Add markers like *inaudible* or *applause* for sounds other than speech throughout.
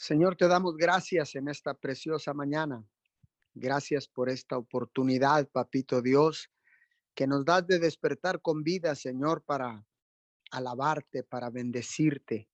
Señor, te damos gracias en esta preciosa mañana. Gracias por esta oportunidad, papito Dios, que nos das de despertar con vida, Señor, para alabarte, para bendecirte.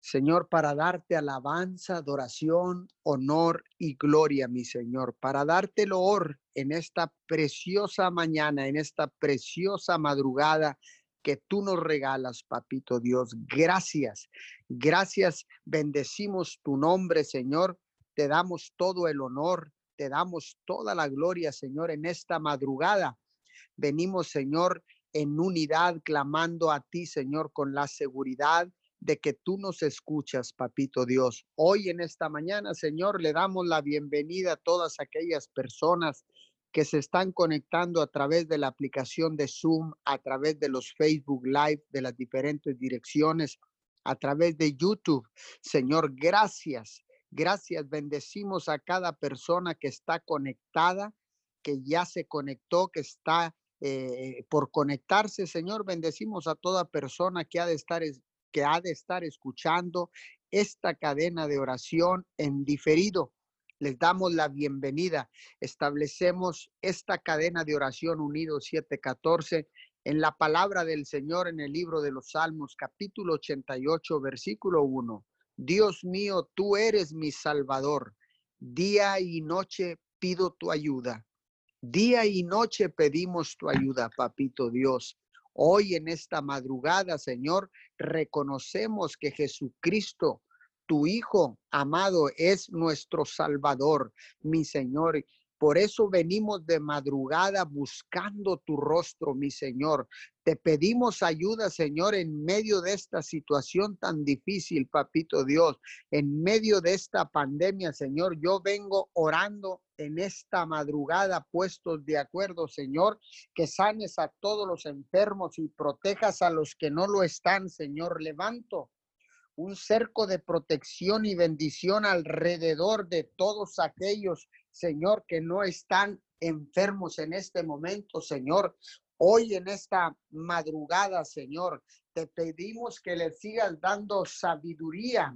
Señor, para darte alabanza, adoración, honor y gloria, mi Señor, para darte el honor en esta preciosa mañana, en esta preciosa madrugada que tú nos regalas, papito Dios. Gracias, gracias. Bendecimos tu nombre, Señor. Te damos todo el honor, te damos toda la gloria, Señor, en esta madrugada. Venimos, Señor, en unidad, clamando a ti, Señor, con la seguridad de que tú nos escuchas, papito Dios. Hoy en esta mañana, Señor, le damos la bienvenida a todas aquellas personas que se están conectando a través de la aplicación de Zoom, a través de los Facebook Live de las diferentes direcciones, a través de YouTube. Señor, gracias, gracias. Bendecimos a cada persona que está conectada, que ya se conectó, que está eh, por conectarse. Señor, bendecimos a toda persona que ha de estar que ha de estar escuchando esta cadena de oración en diferido les damos la bienvenida. Establecemos esta cadena de oración unido 714 en la palabra del Señor en el libro de los Salmos, capítulo 88, versículo 1. Dios mío, tú eres mi Salvador. Día y noche pido tu ayuda. Día y noche pedimos tu ayuda, papito Dios. Hoy en esta madrugada, Señor, reconocemos que Jesucristo tu Hijo amado es nuestro Salvador, mi Señor. Por eso venimos de madrugada buscando tu rostro, mi Señor. Te pedimos ayuda, Señor, en medio de esta situación tan difícil, papito Dios. En medio de esta pandemia, Señor, yo vengo orando en esta madrugada, puestos de acuerdo, Señor, que sanes a todos los enfermos y protejas a los que no lo están, Señor. Levanto un cerco de protección y bendición alrededor de todos aquellos, Señor, que no están enfermos en este momento, Señor. Hoy en esta madrugada, Señor, te pedimos que le sigas dando sabiduría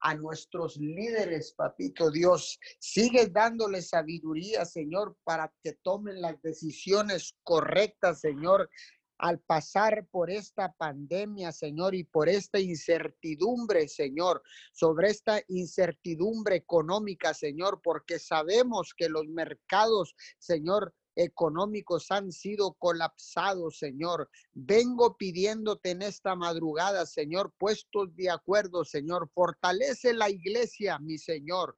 a nuestros líderes, papito Dios. Sigue dándole sabiduría, Señor, para que tomen las decisiones correctas, Señor, al pasar por esta pandemia, Señor, y por esta incertidumbre, Señor, sobre esta incertidumbre económica, Señor, porque sabemos que los mercados, Señor, económicos han sido colapsados, Señor. Vengo pidiéndote en esta madrugada, Señor, puestos de acuerdo, Señor. Fortalece la iglesia, mi Señor.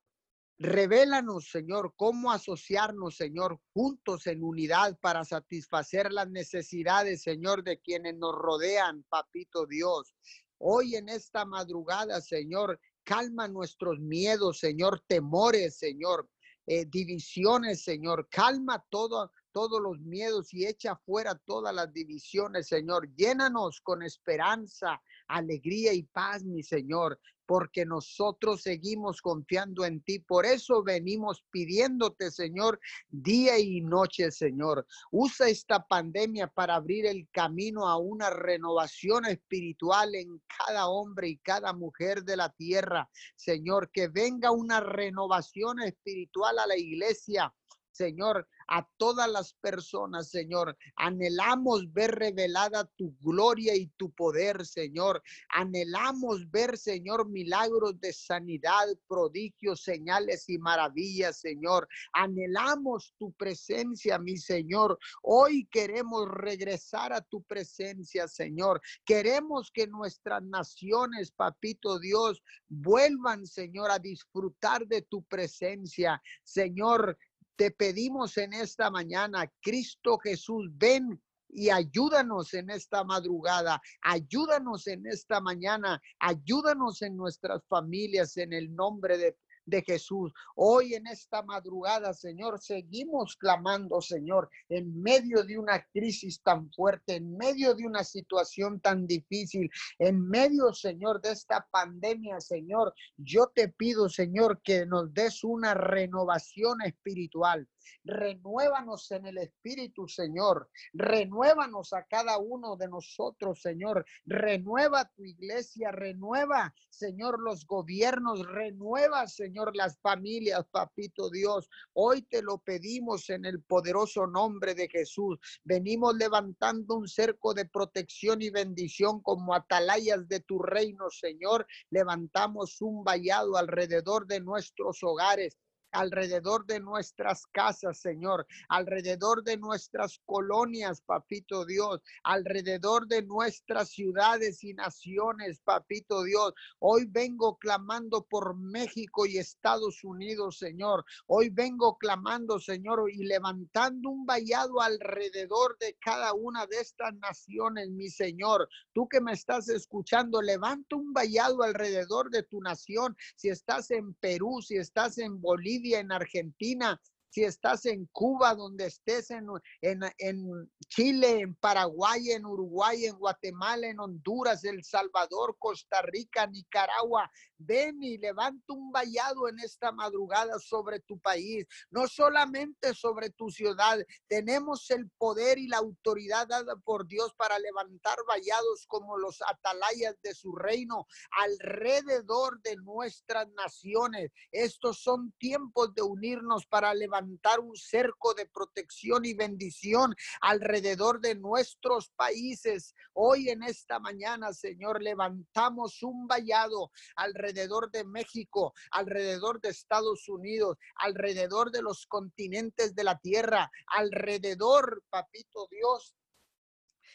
Revélanos, Señor, cómo asociarnos, Señor, juntos en unidad para satisfacer las necesidades, Señor, de quienes nos rodean, Papito Dios. Hoy en esta madrugada, Señor, calma nuestros miedos, Señor, temores, Señor, eh, divisiones, Señor. Calma todo, todos los miedos y echa fuera todas las divisiones, Señor. Llénanos con esperanza, alegría y paz, mi Señor porque nosotros seguimos confiando en ti. Por eso venimos pidiéndote, Señor, día y noche, Señor. Usa esta pandemia para abrir el camino a una renovación espiritual en cada hombre y cada mujer de la tierra. Señor, que venga una renovación espiritual a la iglesia. Señor, a todas las personas, Señor. Anhelamos ver revelada tu gloria y tu poder, Señor. Anhelamos ver, Señor, milagros de sanidad, prodigios, señales y maravillas, Señor. Anhelamos tu presencia, mi Señor. Hoy queremos regresar a tu presencia, Señor. Queremos que nuestras naciones, papito Dios, vuelvan, Señor, a disfrutar de tu presencia. Señor, te pedimos en esta mañana, Cristo Jesús, ven y ayúdanos en esta madrugada, ayúdanos en esta mañana, ayúdanos en nuestras familias en el nombre de de Jesús. Hoy en esta madrugada, Señor, seguimos clamando, Señor, en medio de una crisis tan fuerte, en medio de una situación tan difícil, en medio, Señor, de esta pandemia, Señor, yo te pido, Señor, que nos des una renovación espiritual Renuévanos en el Espíritu, Señor. Renuévanos a cada uno de nosotros, Señor. Renueva tu iglesia, renueva, Señor, los gobiernos, renueva, Señor, las familias, papito Dios. Hoy te lo pedimos en el poderoso nombre de Jesús. Venimos levantando un cerco de protección y bendición como atalayas de tu reino, Señor. Levantamos un vallado alrededor de nuestros hogares alrededor de nuestras casas, Señor, alrededor de nuestras colonias, papito Dios, alrededor de nuestras ciudades y naciones, papito Dios. Hoy vengo clamando por México y Estados Unidos, Señor. Hoy vengo clamando, Señor, y levantando un vallado alrededor de cada una de estas naciones, mi Señor. Tú que me estás escuchando, levanta un vallado alrededor de tu nación. Si estás en Perú, si estás en Bolivia, en Argentina, si estás en Cuba, donde estés en, en, en, Chile, en Paraguay, en Uruguay, en Guatemala, en Honduras, El Salvador, Costa Rica, Nicaragua, ven y levanta un vallado en esta madrugada sobre tu país, no solamente sobre tu ciudad. Tenemos el poder y la autoridad dada por Dios para levantar vallados como los atalayas de su reino alrededor de nuestras naciones. Estos son tiempos de unirnos para levantar un cerco de protección y bendición alrededor de nuestros países. Hoy en esta mañana, Señor, levantamos un vallado alrededor alrededor de México, alrededor de Estados Unidos, alrededor de los continentes de la tierra, alrededor, papito Dios,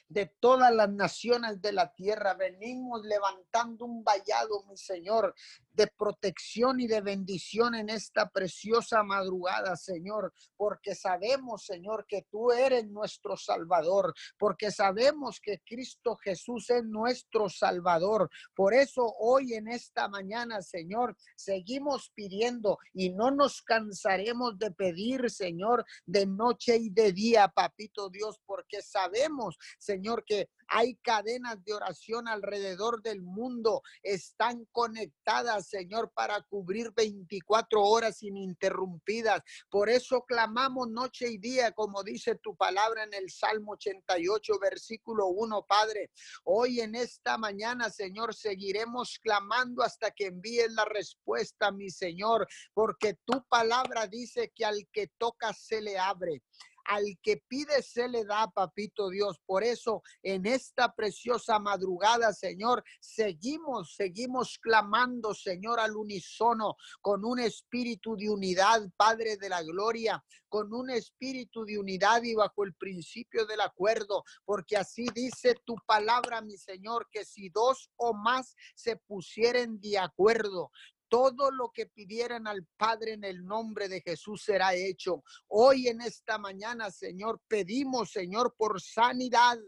de todas las naciones de la tierra. Venimos levantando un vallado, mi Señor, de protección y de bendición en esta preciosa madrugada, Señor, porque sabemos, Señor, que tú eres nuestro Salvador, porque sabemos que Cristo Jesús es nuestro Salvador. Por eso hoy en esta mañana, Señor, seguimos pidiendo y no nos cansaremos de pedir, Señor, de noche y de día, papito Dios, porque sabemos, Señor, que hay cadenas de oración alrededor del mundo, están conectadas, Señor, para cubrir 24 horas ininterrumpidas. Por eso clamamos noche y día, como dice tu palabra en el Salmo 88, versículo 1, Padre. Hoy en esta mañana, Señor, seguiremos clamando hasta que envíes la respuesta, mi Señor, porque tu palabra dice que al que toca se le abre. Al que pide se le da, papito Dios. Por eso en esta preciosa madrugada, Señor, seguimos, seguimos clamando, Señor, al unísono, con un espíritu de unidad, Padre de la gloria, con un espíritu de unidad y bajo el principio del acuerdo, porque así dice tu palabra, mi Señor, que si dos o más se pusieren de acuerdo, todo lo que pidieran al Padre en el nombre de Jesús será hecho. Hoy en esta mañana, Señor, pedimos, Señor, por sanidad.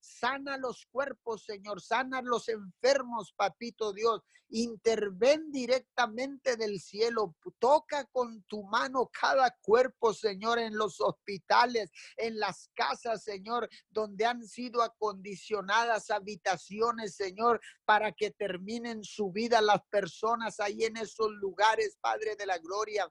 Sana los cuerpos, Señor. Sana los enfermos, papito Dios. Interven directamente del cielo. Toca con tu mano cada cuerpo, Señor, en los hospitales, en las casas, Señor, donde han sido acondicionadas habitaciones, Señor, para que terminen su vida las personas ahí en esos lugares, Padre de la Gloria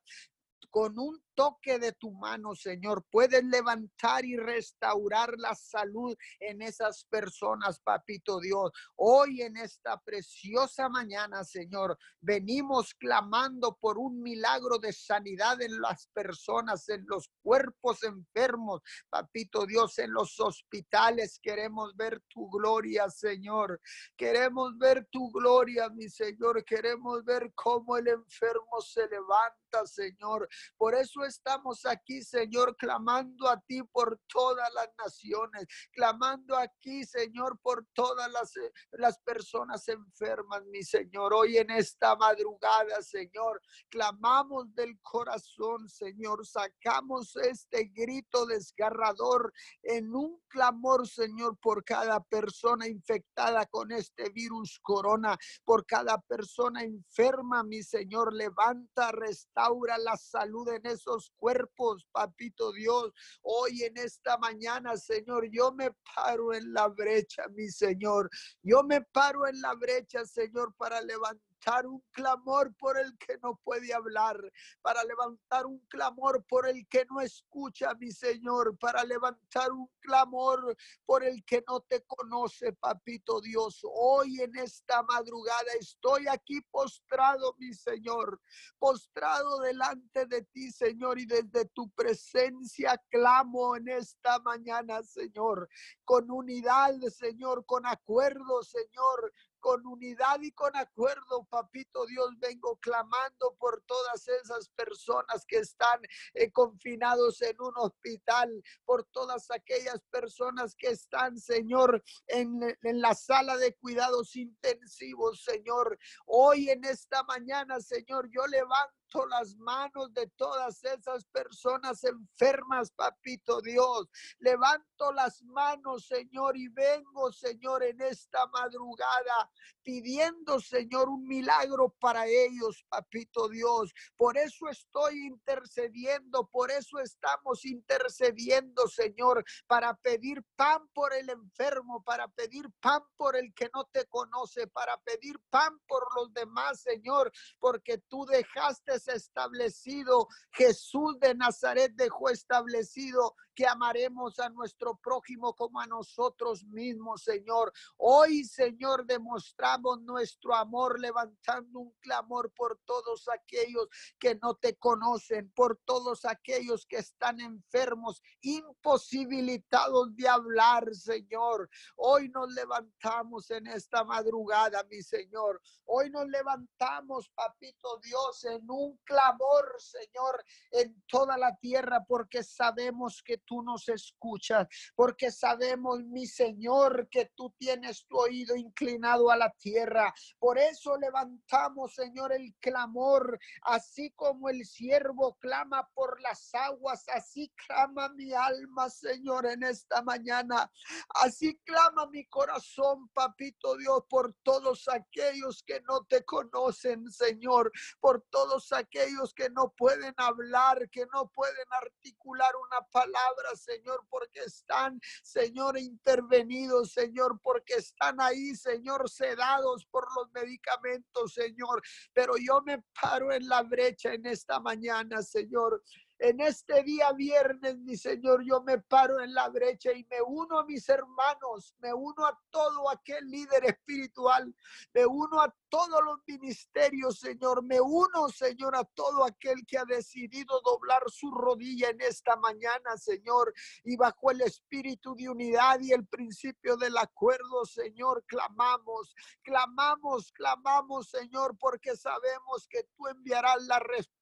con un toque de tu mano, Señor, puedes levantar y restaurar la salud en esas personas, papito Dios. Hoy en esta preciosa mañana, Señor, venimos clamando por un milagro de sanidad en las personas, en los cuerpos enfermos, papito Dios, en los hospitales. Queremos ver tu gloria, Señor. Queremos ver tu gloria, mi Señor. Queremos ver cómo el enfermo se levanta, Señor. Por eso estamos aquí, Señor, clamando a ti por todas las naciones, clamando aquí, Señor, por todas las, eh, las personas enfermas, mi Señor. Hoy en esta madrugada, Señor, clamamos del corazón, Señor, sacamos este grito desgarrador en un clamor, Señor, por cada persona infectada con este virus corona, por cada persona enferma, mi Señor, levanta, restaura la salud en esos cuerpos, papito Dios. Hoy en esta mañana, Señor, yo me paro en la brecha, mi Señor. Yo me paro en la brecha, Señor, para levantar levantar un clamor por el que no puede hablar, para levantar un clamor por el que no escucha, mi Señor, para levantar un clamor por el que no te conoce, papito Dios. Hoy en esta madrugada estoy aquí postrado, mi Señor, postrado delante de ti, Señor, y desde tu presencia clamo en esta mañana, Señor, con unidad, Señor, con acuerdo, Señor, con unidad y con acuerdo, papito Dios, vengo clamando por todas esas personas que están eh, confinados en un hospital, por todas aquellas personas que están, Señor, en, en la sala de cuidados intensivos, Señor. Hoy en esta mañana, Señor, yo levanto las manos de todas esas personas enfermas, papito Dios. Levanto las manos, Señor, y vengo, Señor, en esta madrugada pidiendo, Señor, un milagro para ellos, papito Dios. Por eso estoy intercediendo, por eso estamos intercediendo, Señor, para pedir pan por el enfermo, para pedir pan por el que no te conoce, para pedir pan por los demás, Señor, porque tú dejaste establecido, Jesús de Nazaret dejó establecido que amaremos a nuestro prójimo como a nosotros mismos, Señor. Hoy, Señor, demostramos nuestro amor levantando un clamor por todos aquellos que no te conocen, por todos aquellos que están enfermos, imposibilitados de hablar, Señor. Hoy nos levantamos en esta madrugada, mi Señor. Hoy nos levantamos, papito Dios, en un clamor, Señor, en toda la tierra, porque sabemos que tú nos escuchas, porque sabemos, mi Señor, que tú tienes tu oído inclinado a la tierra. Por eso levantamos, Señor, el clamor, así como el siervo clama por las aguas, así clama mi alma, Señor, en esta mañana. Así clama mi corazón, papito Dios, por todos aquellos que no te conocen, Señor, por todos aquellos que no pueden hablar, que no pueden articular una palabra Señor, porque están, Señor, intervenidos, Señor, porque están ahí, Señor, sedados por los medicamentos, Señor. Pero yo me paro en la brecha en esta mañana, Señor. En este día viernes, mi Señor, yo me paro en la brecha y me uno a mis hermanos, me uno a todo aquel líder espiritual, me uno a todos los ministerios, Señor. Me uno, Señor, a todo aquel que ha decidido doblar su rodilla en esta mañana, Señor. Y bajo el espíritu de unidad y el principio del acuerdo, Señor, clamamos, clamamos, clamamos, Señor, porque sabemos que tú enviarás la respuesta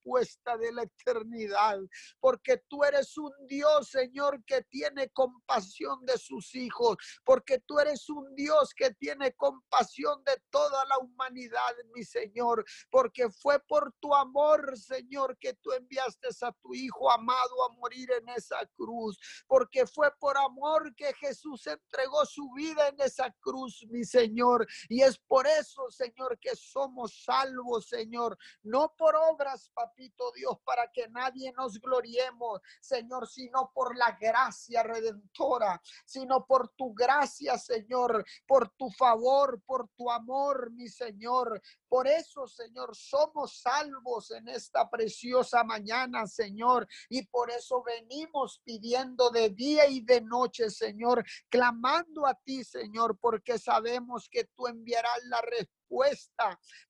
de la eternidad porque tú eres un Dios, Señor, que tiene compasión de sus hijos, porque tú eres un Dios que tiene compasión de toda la humanidad, mi Señor, porque fue por tu amor, Señor, que tú enviaste a tu Hijo amado a morir en esa cruz, porque fue por amor que Jesús entregó su vida en esa cruz, mi Señor, y es por eso, Señor, que somos salvos, Señor, no por obras, papito Dios, para que nadie nos gloriemos, Señor, sino por la gracia redentora, sino por tu gracia, Señor, por tu favor, por tu amor, mi Señor. Por eso, Señor, somos salvos en esta preciosa mañana, Señor, y por eso venimos pidiendo de día y de noche, Señor, clamando a ti, Señor, porque sabemos que tú enviarás la respuesta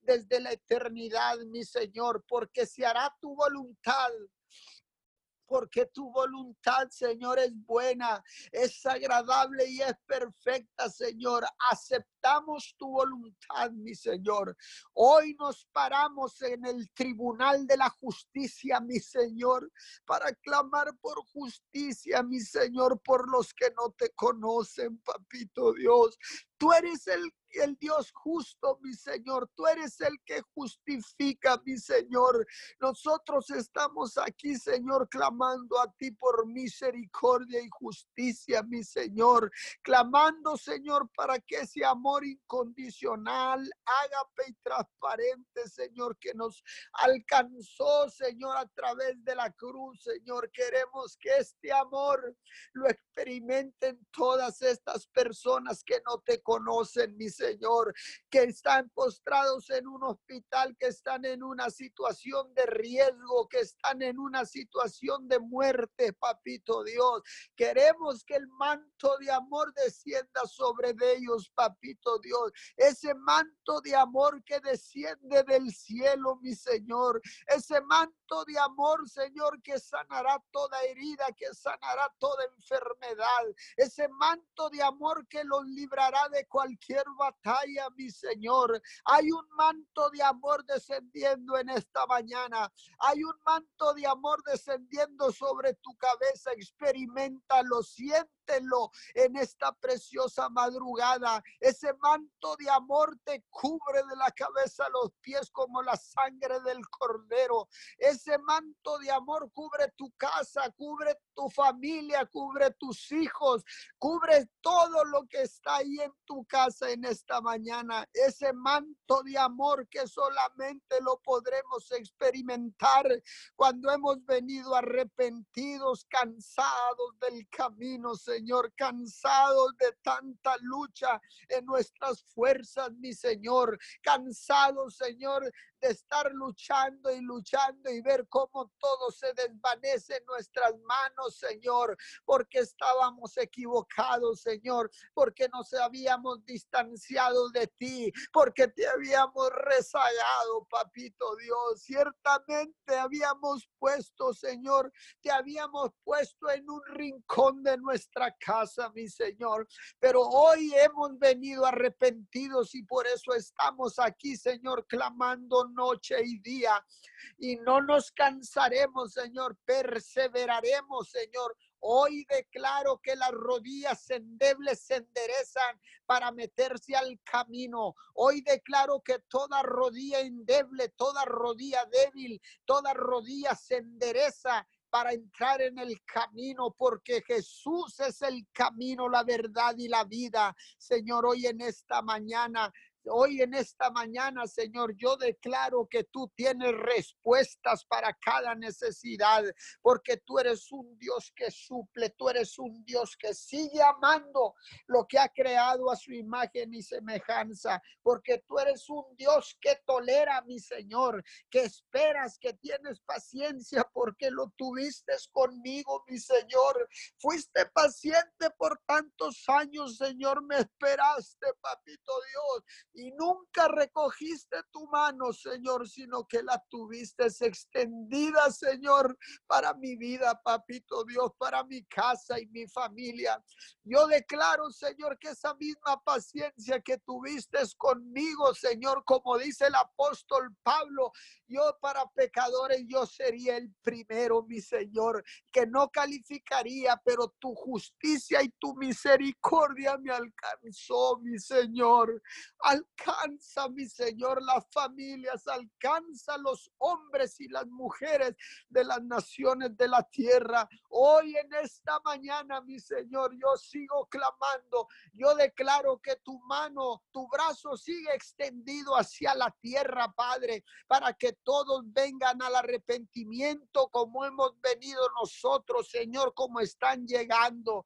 desde la eternidad, mi Señor, porque se hará tu voluntad porque tu voluntad, Señor, es buena, es agradable y es perfecta, Señor. Aceptamos tu voluntad, mi Señor. Hoy nos paramos en el tribunal de la justicia, mi Señor, para clamar por justicia, mi Señor, por los que no te conocen, papito Dios. Tú eres el el Dios justo, mi Señor. Tú eres el que justifica, mi Señor. Nosotros estamos aquí, Señor, clamando a ti por misericordia y justicia, mi Señor. Clamando, Señor, para que ese amor incondicional, ágape y transparente, Señor, que nos alcanzó, Señor, a través de la cruz, Señor. Queremos que este amor lo experimenten todas estas personas que no te conocen, mi Señor Señor, que están postrados en un hospital, que están en una situación de riesgo, que están en una situación de muerte, papito Dios. Queremos que el manto de amor descienda sobre ellos, papito Dios. Ese manto de amor que desciende del cielo, mi Señor. Ese manto de amor, Señor, que sanará toda herida, que sanará toda enfermedad. Ese manto de amor que los librará de cualquier batalla, mi Señor. Hay un manto de amor descendiendo en esta mañana. Hay un manto de amor descendiendo sobre tu cabeza. Experimentalo, en esta preciosa madrugada. Ese manto de amor te cubre de la cabeza a los pies como la sangre del cordero. Ese manto de amor cubre tu casa, cubre tu familia, cubre tus hijos, cubre todo lo que está ahí en tu casa en esta mañana. Ese manto de amor que solamente lo podremos experimentar cuando hemos venido arrepentidos, cansados del camino, Señor, cansados de tanta lucha en nuestras fuerzas, mi Señor, cansados, Señor, de estar luchando y luchando y ver cómo todo se desvanece en nuestras manos, Señor, porque estábamos equivocados, Señor, porque nos habíamos distanciado de ti, porque te habíamos rezagado, papito Dios. Ciertamente habíamos puesto, Señor, te habíamos puesto en un rincón de nuestra casa, mi Señor, pero hoy hemos venido arrepentidos y por eso estamos aquí, Señor, clamando noche y día. Y no nos cansaremos, Señor, perseveraremos, Señor. Hoy declaro que las rodillas endebles se enderezan para meterse al camino. Hoy declaro que toda rodilla endeble, toda rodilla débil, toda rodilla se endereza para entrar en el camino, porque Jesús es el camino, la verdad y la vida. Señor, hoy en esta mañana Hoy en esta mañana, Señor, yo declaro que tú tienes respuestas para cada necesidad, porque tú eres un Dios que suple, tú eres un Dios que sigue amando lo que ha creado a su imagen y semejanza, porque tú eres un Dios que tolera, mi Señor, que esperas, que tienes paciencia, porque lo tuviste conmigo, mi Señor. Fuiste paciente por tantos años, Señor, me esperaste, papito Dios y nunca recogiste tu mano, Señor, sino que la tuviste extendida, Señor, para mi vida, papito Dios, para mi casa y mi familia. Yo declaro, Señor, que esa misma paciencia que tuviste conmigo, Señor, como dice el apóstol Pablo, yo para pecadores yo sería el primero, mi Señor, que no calificaría, pero tu justicia y tu misericordia me alcanzó, mi Señor. Alcanza, mi Señor, las familias, alcanza los hombres y las mujeres de las naciones de la tierra. Hoy en esta mañana, mi Señor, yo sigo clamando. Yo declaro que tu mano, tu brazo sigue extendido hacia la tierra, Padre, para que todos vengan al arrepentimiento como hemos venido nosotros, Señor, como están llegando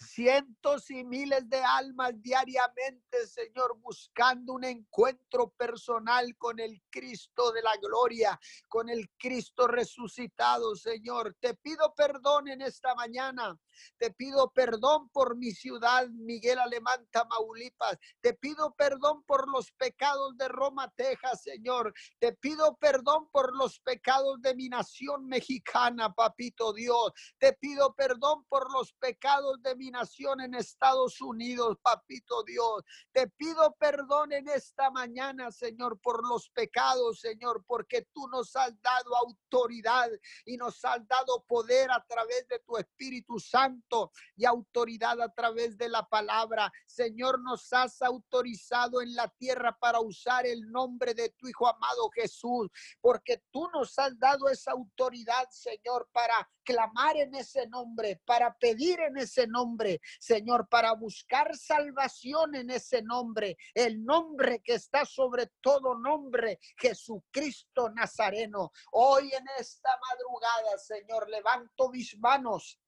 cientos y miles de almas diariamente, Señor, buscando un encuentro personal con el Cristo de la gloria, con el Cristo resucitado, Señor. Te pido perdón en esta mañana. Te pido perdón por mi ciudad, Miguel Alemán, Tamaulipas. Te pido perdón por los pecados de Roma, Texas, Señor. Te pido perdón por los pecados de mi nación mexicana, papito Dios. Te pido perdón por los pecados de mi nación en Estados Unidos, papito Dios. Te pido perdón en esta mañana, Señor, por los pecados, Señor, porque tú nos has dado autoridad y nos has dado poder a través de tu Espíritu Santo y autoridad a través de la palabra. Señor, nos has autorizado en la tierra para usar el nombre de tu Hijo amado Jesús, porque tú nos has dado esa autoridad, Señor, para clamar en ese nombre, para pedir en ese nombre, Señor, para buscar salvación en ese nombre, el nombre que está sobre todo nombre, Jesucristo Nazareno. Hoy en esta madrugada, Señor, levanto mis manos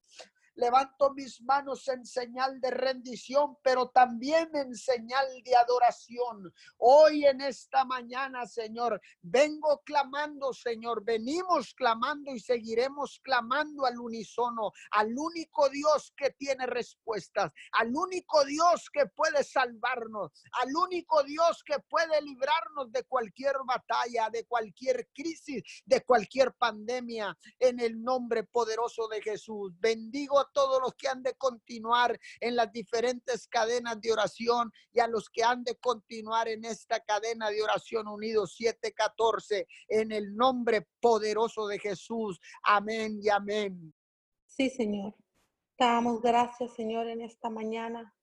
levanto mis manos en señal de rendición, pero también en señal de adoración. Hoy en esta mañana, Señor, vengo clamando, Señor, venimos clamando y seguiremos clamando al unísono, al único Dios que tiene respuestas, al único Dios que puede salvarnos, al único Dios que puede librarnos de cualquier batalla, de cualquier crisis, de cualquier pandemia, en el nombre poderoso de Jesús. Bendigo a todos los que han de continuar en las diferentes cadenas de oración y a los que han de continuar en esta cadena de oración unidos 714 en el nombre poderoso de Jesús. Amén y amén. Sí, Señor. damos gracias, Señor, en esta mañana.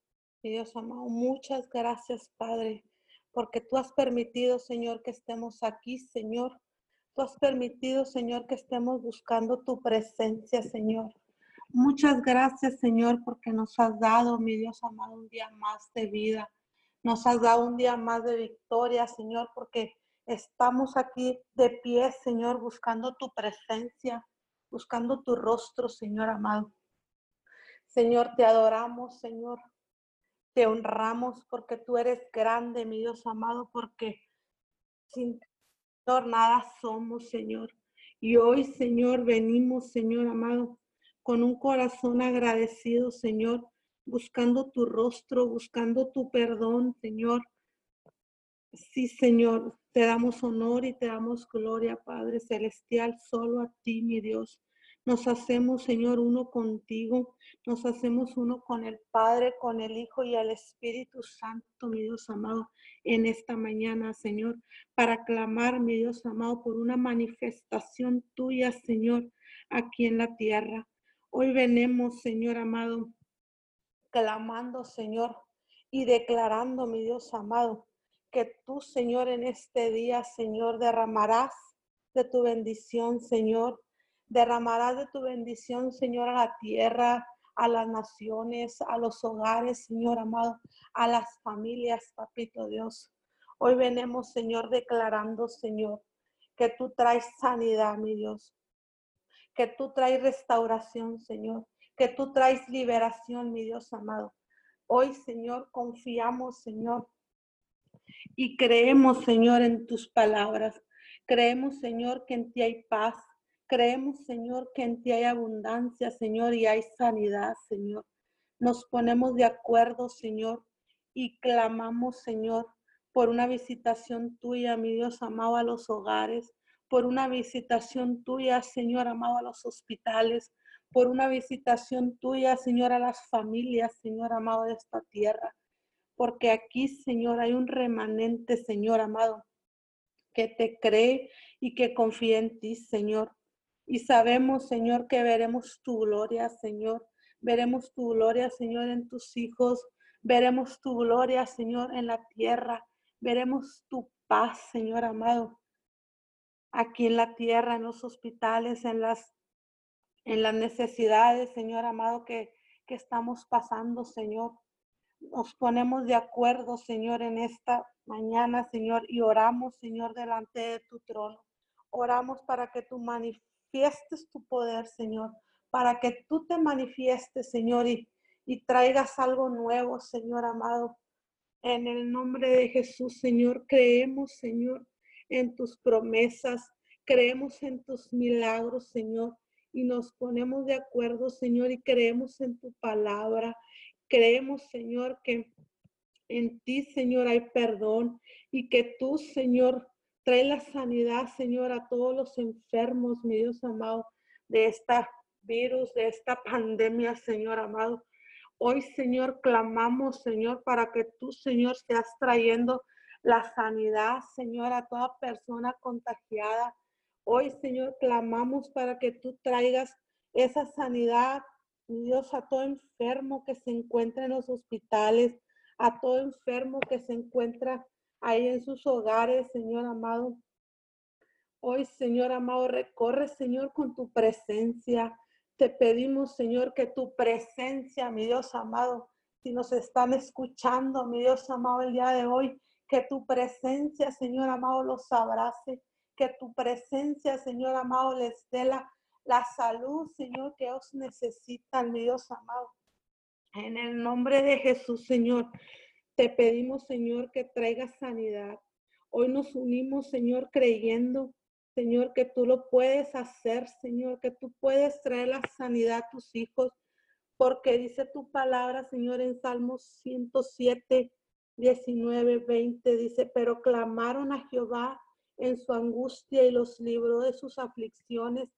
Mi Dios amado, muchas gracias, Padre, porque tú has permitido, Señor, que estemos aquí, Señor. Tú has permitido, Señor, que estemos buscando tu presencia, Señor. Muchas gracias, Señor, porque nos has dado, mi Dios amado, un día más de vida. Nos has dado un día más de victoria, Señor, porque estamos aquí de pie, Señor, buscando tu presencia, buscando tu rostro, Señor amado. Señor, te adoramos, Señor. Te honramos porque tú eres grande, mi Dios amado, porque sin nada somos, Señor. Y hoy, Señor, venimos, Señor amado, con un corazón agradecido, Señor, buscando tu rostro, buscando tu perdón, Señor. Sí, Señor, te damos honor y te damos gloria, Padre Celestial, solo a ti, mi Dios. Nos hacemos, Señor, uno contigo. Nos hacemos uno con el Padre, con el Hijo y el Espíritu Santo, mi Dios amado, en esta mañana, Señor, para clamar, mi Dios amado, por una manifestación tuya, Señor, aquí en la tierra. Hoy venemos, Señor amado, clamando, Señor, y declarando, mi Dios amado, que tú, Señor, en este día, Señor, derramarás de tu bendición, Señor. Derramarás de tu bendición, Señor, a la tierra, a las naciones, a los hogares, Señor amado, a las familias, papito Dios. Hoy venemos, Señor, declarando, Señor, que tú traes sanidad, mi Dios. Que tú traes restauración, Señor. Que tú traes liberación, mi Dios amado. Hoy, Señor, confiamos, Señor, y creemos, Señor, en tus palabras. Creemos, Señor, que en ti hay paz. Creemos, Señor, que en ti hay abundancia, Señor, y hay sanidad, Señor. Nos ponemos de acuerdo, Señor, y clamamos, Señor, por una visitación tuya, mi Dios amado, a los hogares, por una visitación tuya, Señor amado, a los hospitales, por una visitación tuya, Señor, a las familias, Señor amado, de esta tierra porque aquí, Señor, hay un remanente, Señor amado, que te cree y que confía en ti, Señor. Y sabemos, Señor, que veremos tu gloria, Señor. Veremos tu gloria, Señor, en tus hijos. Veremos tu gloria, Señor, en la tierra. Veremos tu paz, Señor amado, aquí en la tierra, en los hospitales, en las, en las necesidades, Señor amado, que, que estamos pasando, Señor nos ponemos de acuerdo, Señor, en esta mañana, Señor, y oramos, Señor, delante de tu trono. Oramos para que tú manifiestes tu poder, Señor, para que tú te manifiestes, Señor, y, y traigas algo nuevo, Señor amado. En el nombre de Jesús, Señor, creemos, Señor, en tus promesas, creemos en tus milagros, Señor, y nos ponemos de acuerdo, Señor, y creemos en tu palabra Creemos, Señor, que en ti, Señor, hay perdón y que tú, Señor, trae la sanidad, Señor, a todos los enfermos, mi Dios amado, de esta virus, de esta pandemia, Señor amado. Hoy, Señor, clamamos, Señor, para que tú, Señor, seas trayendo la sanidad, Señor, a toda persona contagiada. Hoy, Señor, clamamos para que tú traigas esa sanidad Dios, a todo enfermo que se encuentra en los hospitales, a todo enfermo que se encuentra ahí en sus hogares, Señor amado. Hoy, Señor amado, recorre, Señor, con tu presencia. Te pedimos, Señor, que tu presencia, mi Dios amado, si nos están escuchando, mi Dios amado, el día de hoy, que tu presencia, Señor amado, los abrace, que tu presencia, Señor amado, les dé la la salud, Señor, que os necesitan, mi Dios amado. En el nombre de Jesús, Señor, te pedimos, Señor, que traigas sanidad. Hoy nos unimos, Señor, creyendo, Señor, que tú lo puedes hacer, Señor, que tú puedes traer la sanidad a tus hijos, porque dice tu palabra, Señor, en Salmos 107, 19, 20, dice, pero clamaron a Jehová en su angustia y los libró de sus aflicciones,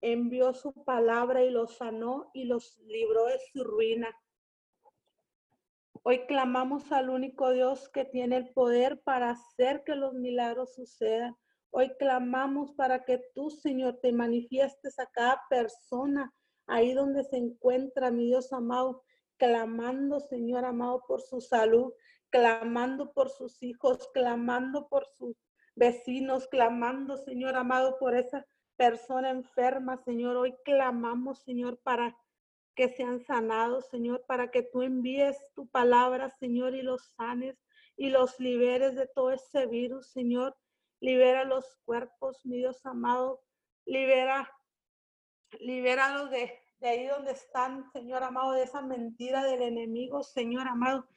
envió su palabra y los sanó y los libró de su ruina. Hoy clamamos al único Dios que tiene el poder para hacer que los milagros sucedan. Hoy clamamos para que tú, Señor, te manifiestes a cada persona ahí donde se encuentra, mi Dios amado, clamando, Señor amado, por su salud, clamando por sus hijos, clamando por sus vecinos, clamando, Señor amado, por esa persona enferma, Señor. Hoy clamamos, Señor, para que sean sanados, Señor, para que tú envíes tu palabra, Señor, y los sanes y los liberes de todo ese virus, Señor. Libera los cuerpos, mi Dios amado. Libera, libéralos de, de ahí donde están, Señor amado, de esa mentira del enemigo, Señor amado.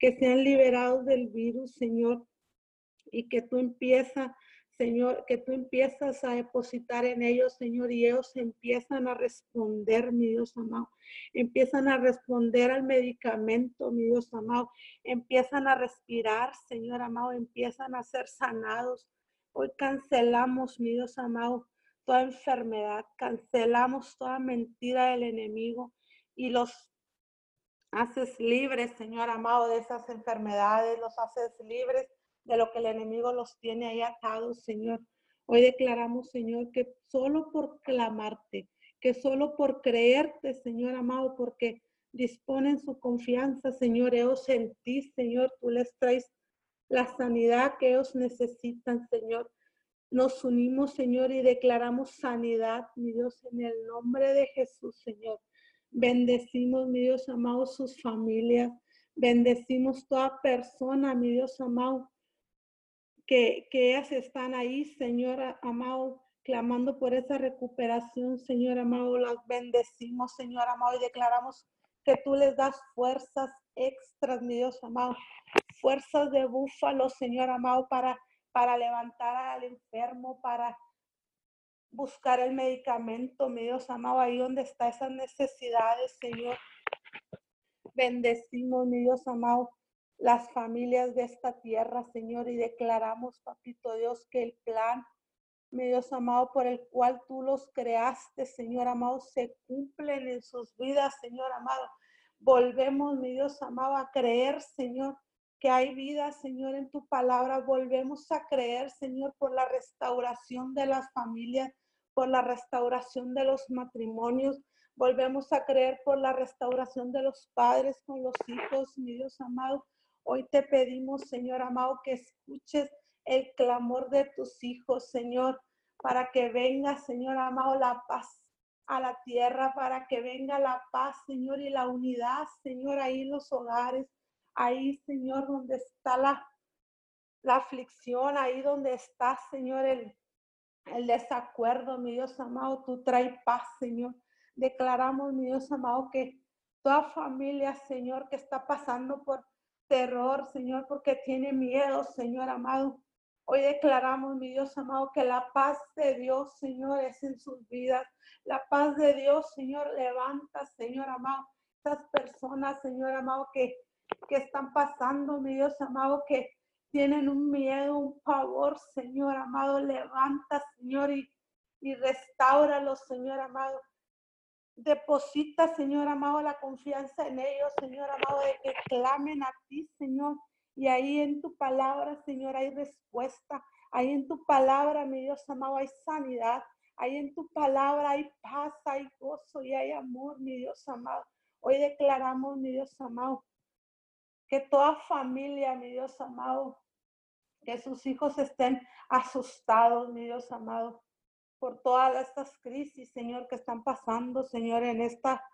Que sean liberados del virus, Señor. Y que tú empiezas Señor, que tú empiezas a depositar en ellos, Señor, y ellos empiezan a responder, mi Dios amado. Empiezan a responder al medicamento, mi Dios amado. Empiezan a respirar, Señor amado. Empiezan a ser sanados. Hoy cancelamos, mi Dios amado, toda enfermedad. Cancelamos toda mentira del enemigo y los haces libres, Señor amado, de esas enfermedades. Los haces libres de lo que el enemigo los tiene ahí atados, Señor. Hoy declaramos, Señor, que solo por clamarte, que solo por creerte, Señor amado, porque disponen su confianza, Señor, ellos en ti, Señor, tú les traes la sanidad que ellos necesitan, Señor. Nos unimos, Señor, y declaramos sanidad, mi Dios, en el nombre de Jesús, Señor. Bendecimos, mi Dios amado, sus familias. Bendecimos toda persona, mi Dios amado, que, ellas están ahí, Señor amado, clamando por esa recuperación, Señor amado, las bendecimos, Señor amado, y declaramos que tú les das fuerzas extras, mi Dios amado, fuerzas de búfalo, Señor amado, para, para levantar al enfermo, para buscar el medicamento, mi Dios amado, ahí donde está esas necesidades, Señor. Bendecimos, mi Dios amado, las familias de esta tierra, Señor, y declaramos, papito Dios, que el plan, mi Dios amado, por el cual tú los creaste, Señor amado, se cumplen en sus vidas, Señor amado. Volvemos, mi Dios amado, a creer, Señor, que hay vida, Señor, en tu palabra. Volvemos a creer, Señor, por la restauración de las familias, por la restauración de los matrimonios. Volvemos a creer por la restauración de los padres con los hijos, mi Dios amado. Hoy te pedimos, Señor amado, que escuches el clamor de tus hijos, Señor, para que venga, Señor amado, la paz a la tierra, para que venga la paz, Señor, y la unidad, Señor, ahí en los hogares, ahí, Señor, donde está la, la aflicción, ahí donde está, Señor, el, el desacuerdo, mi Dios amado, tú trae paz, Señor. Declaramos, mi Dios amado, que toda familia, Señor, que está pasando por terror, Señor, porque tiene miedo, Señor amado. Hoy declaramos, mi Dios amado, que la paz de Dios, Señor, es en sus vidas. La paz de Dios, Señor, levanta, Señor amado, estas personas, Señor amado, que, que están pasando, mi Dios amado, que tienen un miedo, un pavor, Señor amado, levanta, Señor, y, y los Señor amado. Deposita, Señor amado, la confianza en ellos, Señor amado, de que clamen a ti, Señor. Y ahí en tu palabra, Señor, hay respuesta. Ahí en tu palabra, mi Dios amado, hay sanidad. Ahí en tu palabra hay paz, hay gozo y hay amor, mi Dios amado. Hoy declaramos, mi Dios amado, que toda familia, mi Dios amado, que sus hijos estén asustados, mi Dios amado, por todas estas crisis, Señor, que están pasando, Señor, en esta,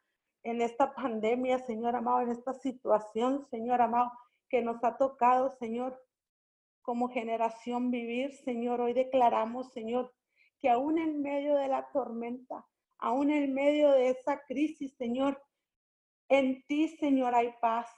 en esta pandemia, Señor amado, en esta situación, Señor amado, que nos ha tocado, Señor, como generación vivir, Señor. Hoy declaramos, Señor, que aún en medio de la tormenta, aún en medio de esa crisis, Señor, en ti, Señor, hay paz,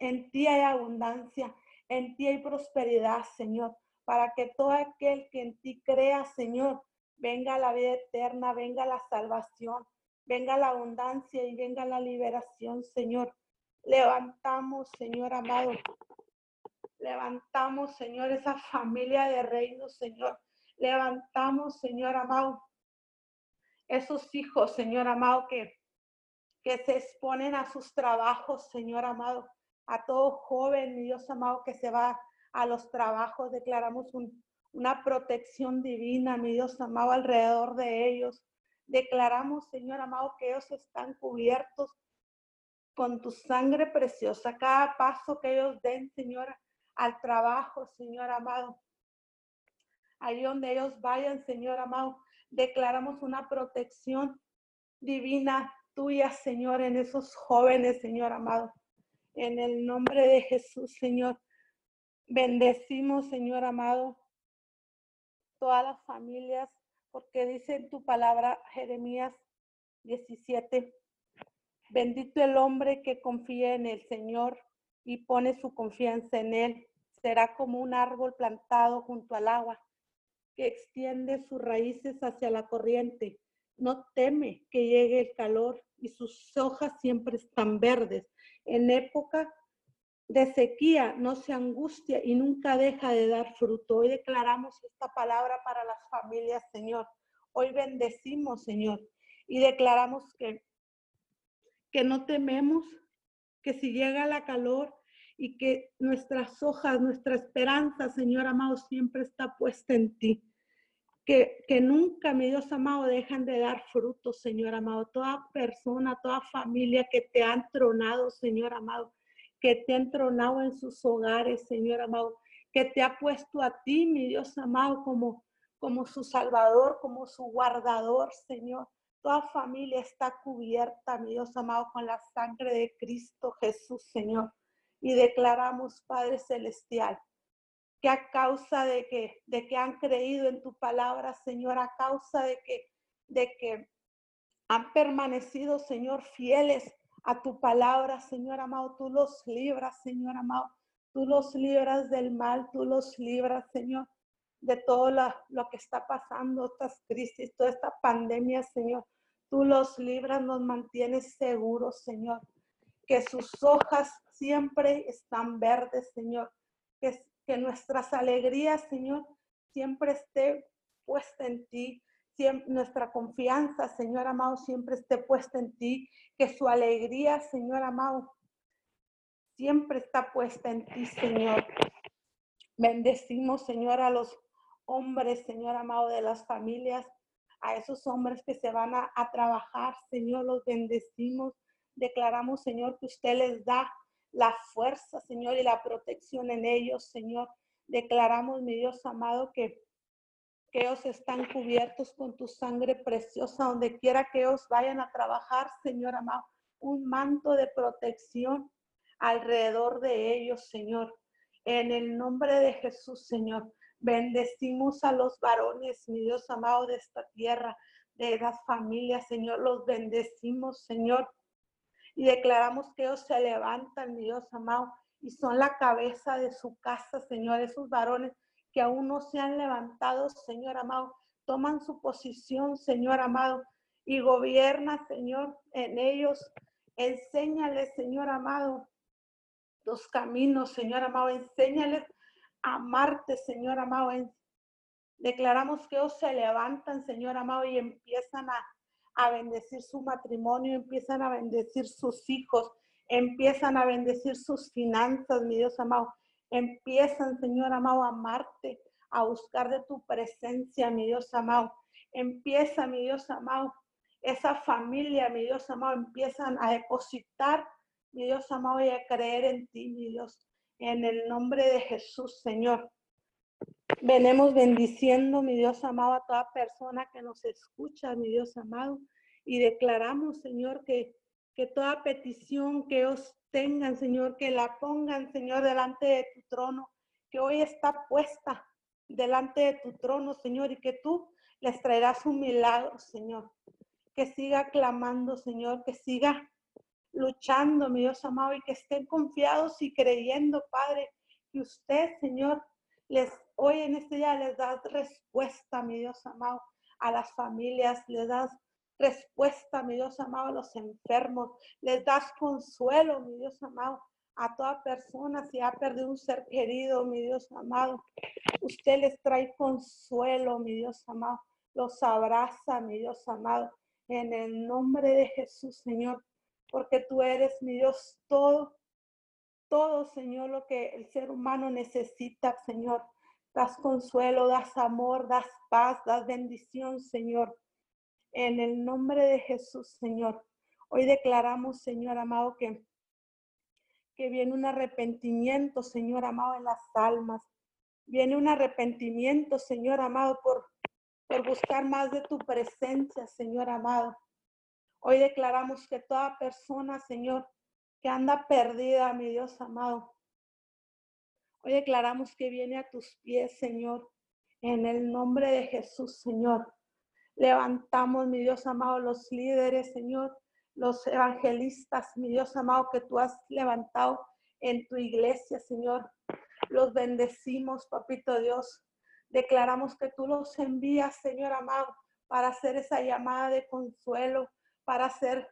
en ti hay abundancia, en ti hay prosperidad, Señor, para que todo aquel que en ti crea, Señor, venga la vida eterna, venga la salvación, venga la abundancia y venga la liberación, Señor. Levantamos, Señor amado. Levantamos, Señor, esa familia de reinos, Señor. Levantamos, Señor amado, esos hijos, Señor amado, que, que se exponen a sus trabajos, Señor amado. A todo joven, mi Dios amado, que se va a los trabajos. Declaramos una protección divina, mi Dios amado, alrededor de ellos. Declaramos, Señor amado, que ellos están cubiertos con tu sangre preciosa, cada paso que ellos den, Señor, al trabajo, Señor amado. Ahí donde ellos vayan, Señor amado, declaramos una protección divina tuya, Señor, en esos jóvenes, Señor amado. En el nombre de Jesús, Señor, bendecimos, Señor amado, todas las familias, porque dice en tu palabra, Jeremías 17, Bendito el hombre que confía en el Señor y pone su confianza en Él. Será como un árbol plantado junto al agua, que extiende sus raíces hacia la corriente. No teme que llegue el calor y sus hojas siempre están verdes. En época de sequía no se angustia y nunca deja de dar fruto. Hoy declaramos esta palabra para las familias, Señor. Hoy bendecimos, Señor, y declaramos que que no tememos, que si llega la calor y que nuestras hojas, nuestra esperanza, Señor amado, siempre está puesta en ti. Que, que nunca, mi Dios amado, dejan de dar frutos, Señor amado. Toda persona, toda familia que te han tronado, Señor amado, que te han tronado en sus hogares, Señor amado, que te ha puesto a ti, mi Dios amado, como, como su salvador, como su guardador, Señor. Toda familia está cubierta, mi Dios amado, con la sangre de Cristo Jesús, Señor. Y declaramos, Padre Celestial, que a causa de que, de que han creído en tu palabra, Señor, a causa de que, de que han permanecido, Señor, fieles a tu palabra, Señor amado, tú los libras, Señor amado. Tú los libras del mal, tú los libras, Señor, de todo lo que está pasando, estas crisis, toda esta pandemia, Señor. Tú los libras, nos mantienes seguros, Señor. Que sus hojas siempre están verdes, Señor. Que, que nuestras alegrías, Señor, siempre esté puesta en ti. nuestra confianza, Señor amado, siempre esté puesta en ti. Que su alegría, Señor amado, siempre está puesta en ti, Señor. Bendecimos, Señor, a los hombres, Señor amado, de las familias a esos hombres que se van a, trabajar, Señor, los bendecimos. Declaramos, Señor, que usted les da la fuerza, Señor, y la protección en ellos, Señor. Declaramos, mi Dios amado, que, que ellos están cubiertos con tu sangre preciosa, donde quiera que ellos vayan a trabajar, Señor amado, un manto de protección alrededor de ellos, Señor. En el nombre de Jesús, Señor. Bendecimos a los varones, mi Dios amado, de esta tierra, de las familias, Señor. Los bendecimos, Señor. Y declaramos que ellos se levantan, mi Dios amado, y son la cabeza de su casa, Señor. Esos varones que aún no se han levantado, Señor amado, toman su posición, Señor amado, y gobierna, Señor, en ellos. Enséñales, Señor amado, los caminos, Señor amado. Enséñales amarte, Señor amado. Declaramos que ellos se levantan, Señor amado, y empiezan a, a bendecir su matrimonio, empiezan a bendecir sus hijos, empiezan a bendecir sus finanzas, mi Dios amado. Empiezan, Señor amado, a amarte, a buscar de tu presencia, mi Dios amado. Empieza, mi Dios amado, esa familia, mi Dios amado, empiezan a depositar, mi Dios amado, y a creer en ti, mi Dios. En el nombre de Jesús, Señor. Venemos bendiciendo, mi Dios amado, a toda persona que nos escucha, mi Dios amado. Y declaramos, Señor, que, que toda petición que os tengan, Señor, que la pongan, Señor, delante de tu trono, que hoy está puesta delante de tu trono, Señor, y que tú les traerás un milagro, Señor. que siga clamando, Señor, que siga luchando, mi Dios amado, y que estén confiados y creyendo, Padre, que usted, Señor, les hoy en este día les da respuesta, mi Dios amado, a las familias, les das respuesta, mi Dios amado, a los enfermos, les das consuelo, mi Dios amado, a toda persona si ha perdido un ser querido, mi Dios amado. Usted les trae consuelo, mi Dios amado. Los abraza, mi Dios amado. En el nombre de Jesús, Señor, porque tú eres, mi Dios, todo, todo, Señor, lo que el ser humano necesita, Señor. Das consuelo, das amor, das paz, das bendición, Señor. En el nombre de Jesús, Señor. Hoy declaramos, Señor amado, que que viene un arrepentimiento, Señor amado, en las almas. Viene un arrepentimiento, Señor amado, por, por buscar más de tu presencia, Señor amado. Hoy declaramos que toda persona, Señor, que anda perdida, mi Dios amado. Hoy declaramos que viene a tus pies, Señor, en el nombre de Jesús, Señor. Levantamos, mi Dios amado, los líderes, Señor, los evangelistas, mi Dios amado, que tú has levantado en tu iglesia, Señor. Los bendecimos, papito Dios. Declaramos que tú los envías, Señor amado, para hacer esa llamada de consuelo, para hacer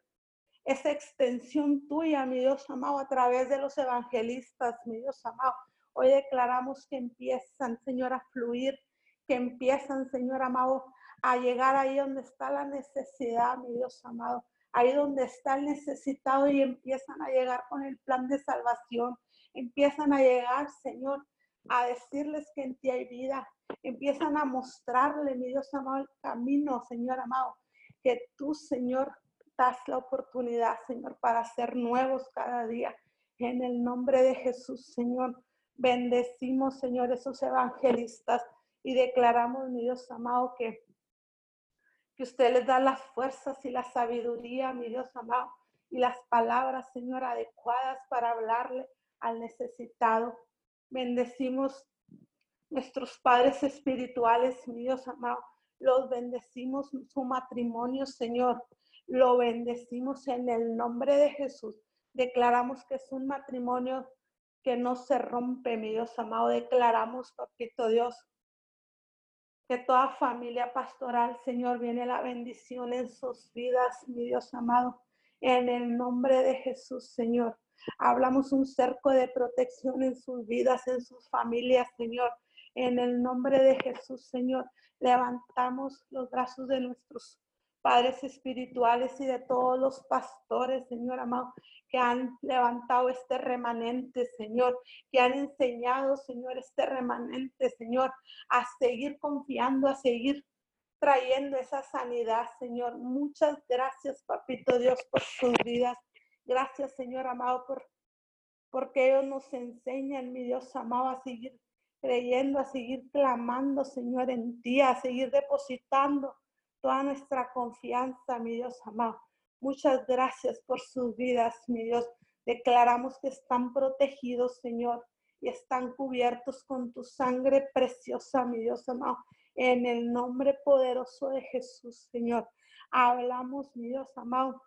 esa extensión tuya, mi Dios amado, a través de los evangelistas, mi Dios amado. Hoy declaramos que empiezan, Señor, a fluir, que empiezan, Señor amado, a llegar ahí donde está la necesidad, mi Dios amado ahí donde está el necesitado y empiezan a llegar con el plan de salvación, empiezan a llegar, Señor, a decirles que en ti hay vida, empiezan a mostrarle, mi Dios amado, el camino, Señor amado, que tú, Señor, das la oportunidad, Señor, para ser nuevos cada día. En el nombre de Jesús, Señor, bendecimos, Señor, esos evangelistas y declaramos, mi Dios amado, que que usted les da las fuerzas y la sabiduría, mi Dios amado, y las palabras, Señor, adecuadas para hablarle al necesitado. Bendecimos nuestros padres espirituales, mi Dios amado. Los bendecimos su matrimonio, Señor. Lo bendecimos en el nombre de Jesús. Declaramos que es un matrimonio que no se rompe, mi Dios amado. Declaramos, papito Dios, que toda familia pastoral, Señor, viene la bendición en sus vidas, mi Dios amado. En el nombre de Jesús, Señor. Hablamos un cerco de protección en sus vidas, en sus familias, Señor. En el nombre de Jesús, Señor, levantamos los brazos de nuestros padres espirituales y de todos los pastores, Señor amado, que han levantado este remanente, Señor, que han enseñado, Señor, este remanente, Señor, a seguir confiando, a seguir trayendo esa sanidad, Señor. Muchas gracias, Papito Dios, por sus vidas. Gracias, Señor amado, por porque ellos nos enseñan, mi Dios amado, a seguir creyendo, a seguir clamando, Señor, en ti, a seguir depositando toda nuestra confianza, mi Dios amado. Muchas gracias por sus vidas, mi Dios. Declaramos que están protegidos, Señor, y están cubiertos con tu sangre preciosa, mi Dios amado. En el nombre poderoso de Jesús, Señor. Hablamos, mi Dios amado.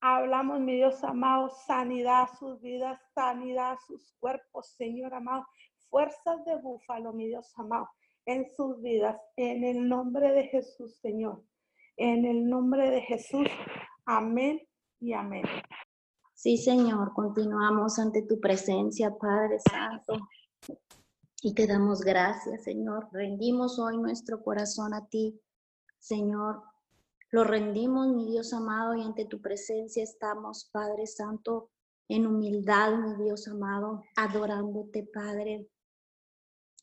Hablamos, mi Dios amado, sanidad a sus vidas, sanidad a sus cuerpos, Señor amado. Fuerzas de búfalo, mi Dios amado en sus vidas. En el nombre de Jesús, Señor. En el nombre de Jesús. Amén y amén. Sí, Señor, continuamos ante tu presencia, Padre Santo. Y te damos gracias, Señor. Rendimos hoy nuestro corazón a ti, Señor. Lo rendimos, mi Dios amado, y ante tu presencia estamos, Padre Santo, en humildad, mi Dios amado, adorándote, Padre,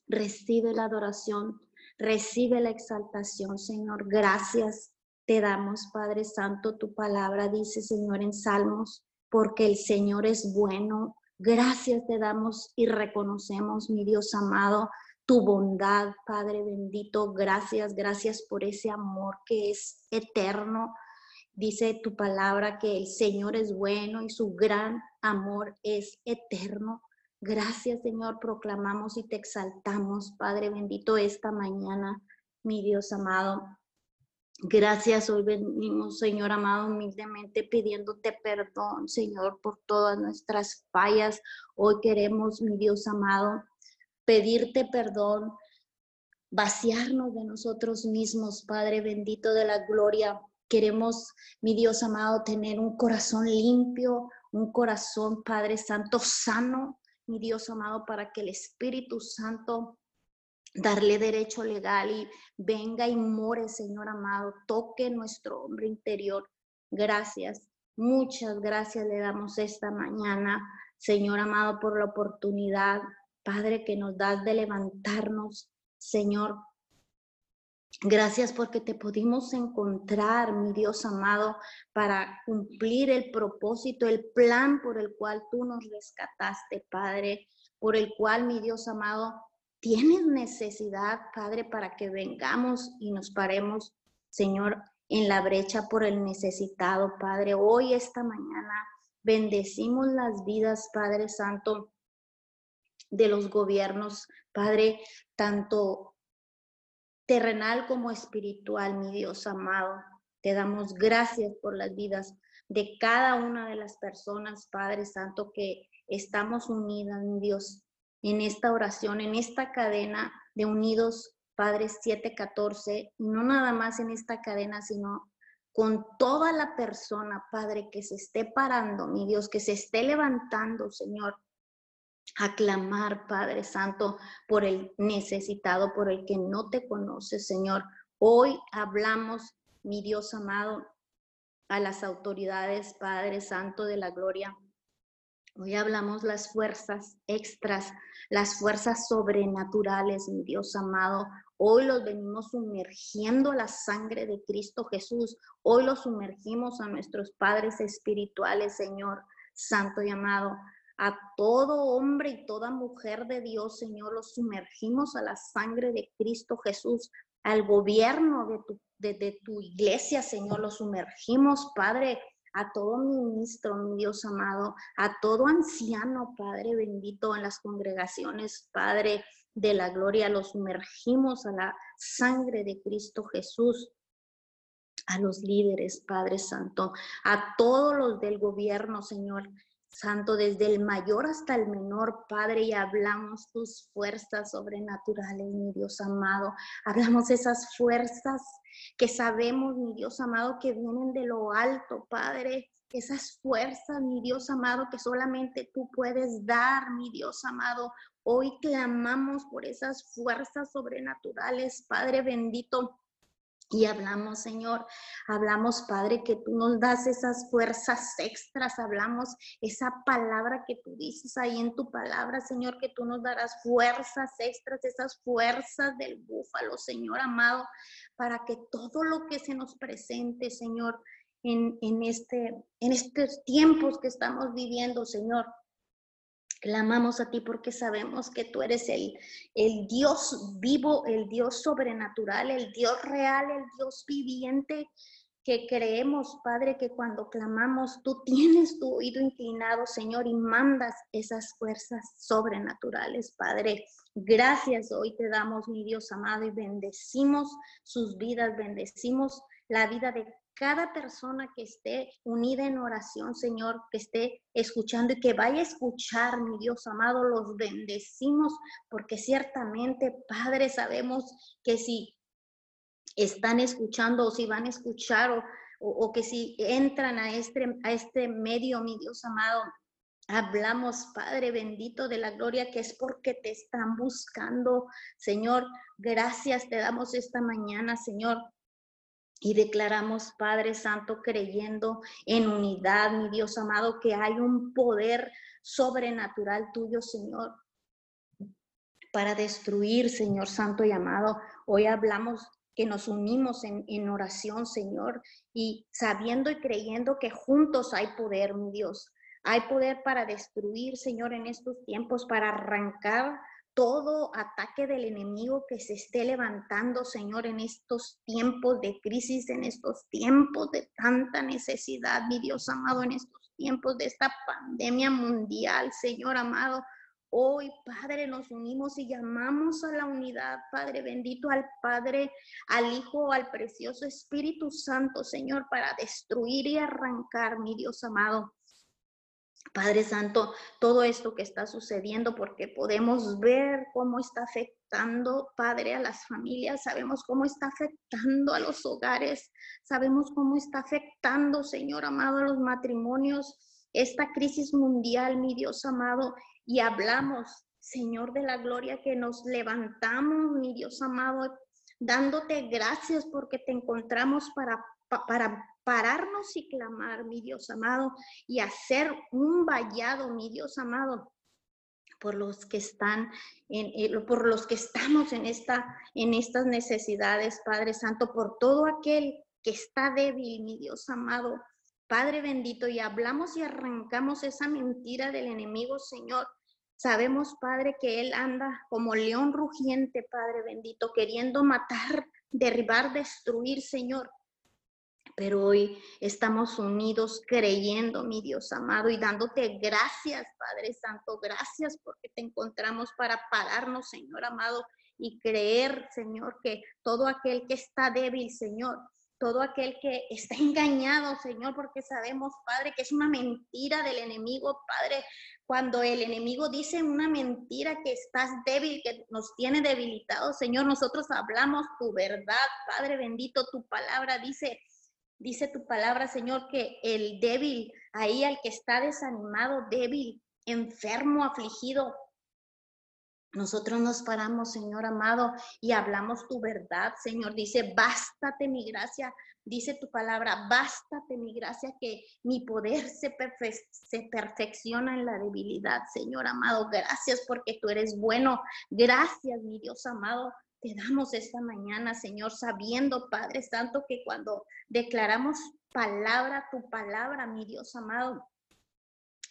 Recibe la adoración, recibe la exaltación, Señor. Gracias te damos, Padre Santo. Tu palabra dice, Señor, en Salmos, porque el Señor es bueno. Gracias te damos y reconocemos, mi Dios amado, tu bondad, Padre bendito. Gracias, gracias por ese amor que es eterno. Dice tu palabra que el Señor es bueno y su gran amor es eterno. Gracias, Señor, proclamamos y te exaltamos, Padre bendito, esta mañana, mi Dios amado. Gracias, hoy venimos, Señor amado, humildemente pidiéndote perdón, Señor, por todas nuestras fallas. Hoy queremos, mi Dios amado, pedirte perdón, vaciarnos de nosotros mismos, Padre bendito de la gloria. Queremos, mi Dios amado, tener un corazón limpio, un corazón, Padre Santo, sano, mi Dios amado, para que el Espíritu Santo darle derecho legal y venga y more, Señor amado, toque nuestro hombre interior. Gracias, muchas gracias le damos esta mañana, Señor amado, por la oportunidad, Padre, que nos das de levantarnos, Señor. Gracias porque te pudimos encontrar, mi Dios amado, para cumplir el propósito, el plan por el cual tú nos rescataste, Padre, por el cual, mi Dios amado, tienes necesidad, Padre, para que vengamos y nos paremos, Señor, en la brecha por el necesitado, Padre. Hoy, esta mañana, bendecimos las vidas, Padre Santo, de los gobiernos, Padre, tanto terrenal como espiritual, mi Dios amado. Te damos gracias por las vidas de cada una de las personas, Padre Santo, que estamos unidas, mi Dios, en esta oración, en esta cadena de Unidos Padres 714, no nada más en esta cadena, sino con toda la persona, Padre, que se esté parando, mi Dios, que se esté levantando, Señor, a clamar, Padre Santo, por el necesitado, por el que no te conoce, Señor. Hoy hablamos, mi Dios amado, a las autoridades, Padre Santo de la Gloria, Hoy hablamos las fuerzas extras, las fuerzas sobrenaturales, mi Dios amado. Hoy los venimos sumergiendo la sangre de Cristo Jesús. Hoy los sumergimos a nuestros padres espirituales, Señor Santo y amado. A todo hombre y toda mujer de Dios, Señor, los sumergimos a la sangre de Cristo Jesús, al gobierno de tu, de tu iglesia, Señor, los sumergimos, Padre, a todo ministro, mi Dios amado, a todo anciano, Padre bendito, en las congregaciones, Padre de la gloria, los sumergimos a la sangre de Cristo Jesús a los líderes, Padre Santo, a todos los del gobierno, Señor, Santo, desde el mayor hasta el menor, Padre, y hablamos tus fuerzas sobrenaturales, mi Dios amado. Hablamos esas fuerzas que sabemos, mi Dios amado, que vienen de lo alto, Padre. Esas fuerzas, mi Dios amado, que solamente tú puedes dar, mi Dios amado. Hoy clamamos por esas fuerzas sobrenaturales, Padre bendito y hablamos, Señor, hablamos, Padre, que tú nos das esas fuerzas extras, hablamos esa palabra que tú dices ahí en tu palabra, Señor, que tú nos darás fuerzas extras, esas fuerzas del búfalo, Señor amado, para que todo lo que se nos presente, Señor, en, en, este, en estos tiempos que estamos viviendo, Señor, Clamamos a ti porque sabemos que tú eres el, el Dios vivo, el Dios sobrenatural, el Dios real, el Dios viviente, que creemos, Padre, que cuando clamamos, tú tienes tu oído inclinado, Señor, y mandas esas fuerzas sobrenaturales, Padre. Gracias hoy te damos, mi Dios amado, y bendecimos sus vidas, bendecimos la vida de cada persona que esté unida en oración, Señor, que esté escuchando y que vaya a escuchar, mi Dios amado, los bendecimos, porque ciertamente, Padre, sabemos que si están escuchando o si van a escuchar o, o, que si entran a este, a este medio, mi Dios amado, Hablamos, Padre bendito de la gloria, que es porque te están buscando. Señor, gracias te damos esta mañana, Señor, y declaramos, Padre Santo, creyendo en unidad, mi Dios amado, que hay un poder sobrenatural tuyo, Señor, para destruir, Señor Santo y amado. Hoy hablamos que nos unimos en, en, oración, Señor, y sabiendo y creyendo que juntos hay poder, mi Dios. Hay poder para destruir, Señor, en estos tiempos, para arrancar todo ataque del enemigo que se esté levantando, Señor, en estos tiempos de crisis, en estos tiempos de tanta necesidad, mi Dios amado, en estos tiempos de esta pandemia mundial, Señor amado. Hoy, Padre, nos unimos y llamamos a la unidad, Padre bendito, al Padre, al Hijo, al precioso Espíritu Santo, Señor, para destruir y arrancar, mi Dios amado. Padre Santo, todo esto que está sucediendo, porque podemos ver cómo está afectando, Padre, a las familias, sabemos cómo está afectando a los hogares, sabemos cómo está afectando, Señor amado, a los matrimonios, esta crisis mundial, mi Dios amado, y hablamos, Señor de la gloria, que nos levantamos, mi Dios amado, dándote gracias porque te encontramos para, para pararnos y clamar, mi Dios amado, y hacer un vallado, mi Dios amado, por los que están en, por los que estamos en esta en estas necesidades, Padre Santo, por todo aquel que está débil, mi Dios amado, Padre bendito, y hablamos y arrancamos esa mentira del enemigo, Señor. Sabemos, Padre, que Él anda como león rugiente, Padre bendito, queriendo matar, derribar, destruir, Señor. Pero hoy estamos unidos creyendo, mi Dios amado, y dándote gracias, Padre Santo. Gracias porque te encontramos para pararnos, Señor amado, y creer, Señor, que todo aquel que está débil, Señor, todo aquel que está engañado, Señor, porque sabemos, Padre, que es una mentira del enemigo, Padre. Cuando el enemigo dice una mentira que estás débil, que nos tiene debilitados, Señor, nosotros hablamos tu verdad, Padre bendito, tu palabra dice, dice tu palabra, Señor, que el débil, ahí al que está desanimado, débil, enfermo, afligido, nosotros nos paramos, Señor amado, y hablamos tu verdad, Señor. Dice, bástate mi gracia, dice tu palabra, bástate mi gracia, que mi poder se, se perfecciona en la debilidad, Señor amado. Gracias porque tú eres bueno. Gracias, mi Dios amado. Te damos esta mañana, Señor, sabiendo, Padre Santo, que cuando declaramos palabra, tu palabra, mi Dios amado,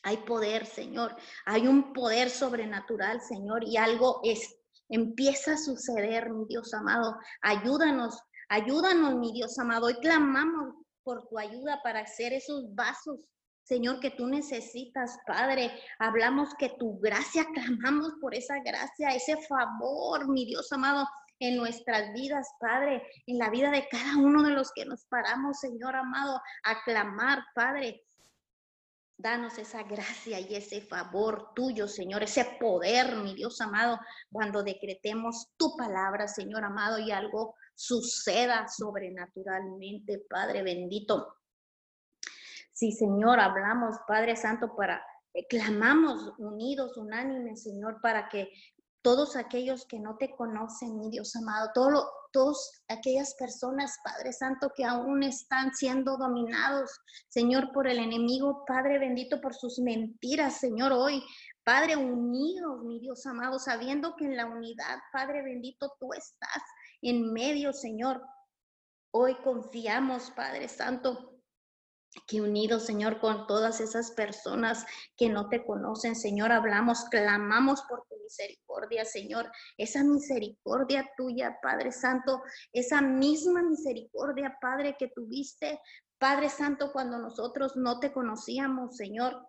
hay poder, Señor. Hay un poder sobrenatural, Señor, y algo es, empieza a suceder, mi Dios amado. Ayúdanos, ayúdanos, mi Dios amado. Hoy clamamos por tu ayuda para hacer esos vasos, Señor, que tú necesitas, Padre. Hablamos que tu gracia, clamamos por esa gracia, ese favor, mi Dios amado, en nuestras vidas, Padre, en la vida de cada uno de los que nos paramos, Señor amado, a clamar, Padre. Danos esa gracia y ese favor tuyo, Señor, ese poder, mi Dios amado, cuando decretemos tu palabra, Señor amado, y algo suceda sobrenaturalmente, Padre bendito. Sí, Señor, hablamos, Padre Santo, para eh, clamamos unidos, unánimes, Señor, para que todos aquellos que no te conocen, mi Dios amado, todos todas aquellas personas, Padre Santo, que aún están siendo dominados, Señor, por el enemigo, Padre bendito, por sus mentiras, Señor, hoy, Padre, unidos, mi Dios amado, sabiendo que en la unidad, Padre bendito, tú estás en medio, Señor. Hoy confiamos, Padre Santo, que unidos, Señor, con todas esas personas que no te conocen, Señor, hablamos, clamamos por misericordia, Señor, esa misericordia tuya, Padre Santo, esa misma misericordia, Padre, que tuviste, Padre Santo, cuando nosotros no te conocíamos, Señor.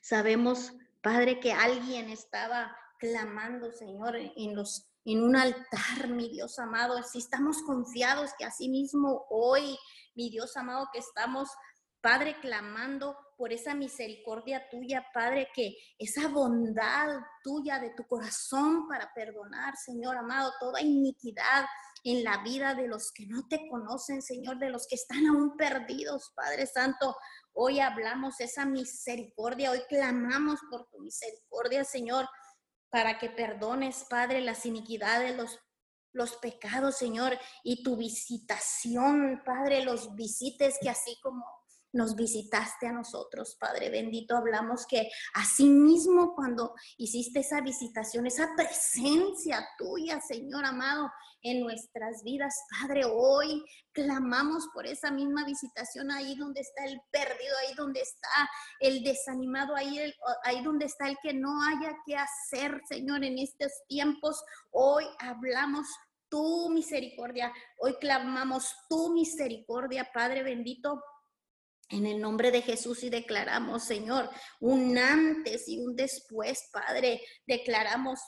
Sabemos, Padre, que alguien estaba clamando, Señor, en los en un altar, mi Dios amado. Si estamos confiados que así mismo hoy mi Dios amado, que estamos, Padre, clamando por esa misericordia tuya, Padre, que esa bondad tuya de tu corazón para perdonar, Señor amado, toda iniquidad en la vida de los que no te conocen, Señor, de los que están aún perdidos, Padre Santo. Hoy hablamos esa misericordia, hoy clamamos por tu misericordia, Señor, para que perdones, Padre, las iniquidades, los los pecados, Señor, y tu visitación, Padre, los visites que así como nos visitaste a nosotros, Padre bendito. Hablamos que así mismo cuando hiciste esa visitación, esa presencia tuya, Señor amado, en nuestras vidas, Padre, hoy clamamos por esa misma visitación ahí donde está el perdido, ahí donde está el desanimado, ahí, ahí donde está el que no haya que hacer, Señor, en estos tiempos. Hoy hablamos tu misericordia. Hoy clamamos tu misericordia, Padre bendito, en el nombre de Jesús y declaramos, Señor, un antes y un después, Padre. Declaramos,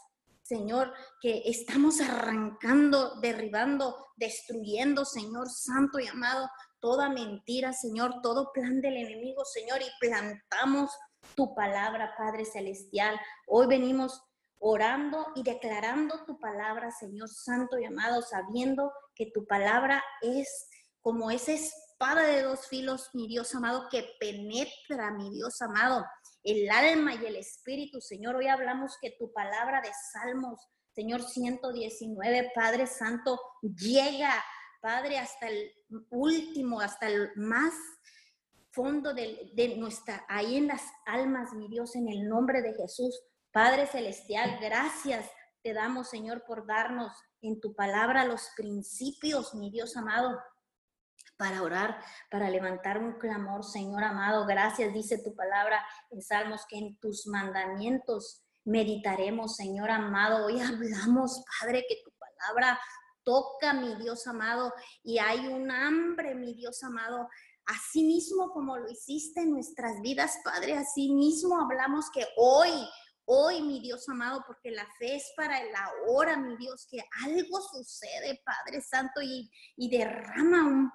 Señor, que estamos arrancando, derribando, destruyendo, Señor Santo y amado, toda mentira, Señor, todo plan del enemigo, Señor, y plantamos tu palabra, Padre Celestial. Hoy venimos orando y declarando tu palabra, Señor Santo y amado, sabiendo que tu palabra es como ese espada de dos filos, mi Dios amado, que penetra, mi Dios amado, el alma y el espíritu. Señor, hoy hablamos que tu palabra de Salmos, Señor 119, Padre Santo, llega, Padre, hasta el último, hasta el más fondo de, nuestra, ahí en las almas, mi Dios, en el nombre de Jesús. Padre Celestial, gracias te damos, Señor, por darnos en tu palabra los principios, mi Dios amado, para orar, para levantar un clamor, Señor amado. Gracias, dice tu palabra en Salmos, que en tus mandamientos meditaremos, Señor amado. Hoy *laughs* hablamos, Padre, que tu palabra toca, mi Dios amado, y hay un hambre, mi Dios amado. Así mismo como lo hiciste en nuestras vidas, Padre, así mismo hablamos que hoy, hoy, mi Dios amado, porque la fe es para la hora, mi Dios, que algo sucede, Padre Santo, y, y derrama un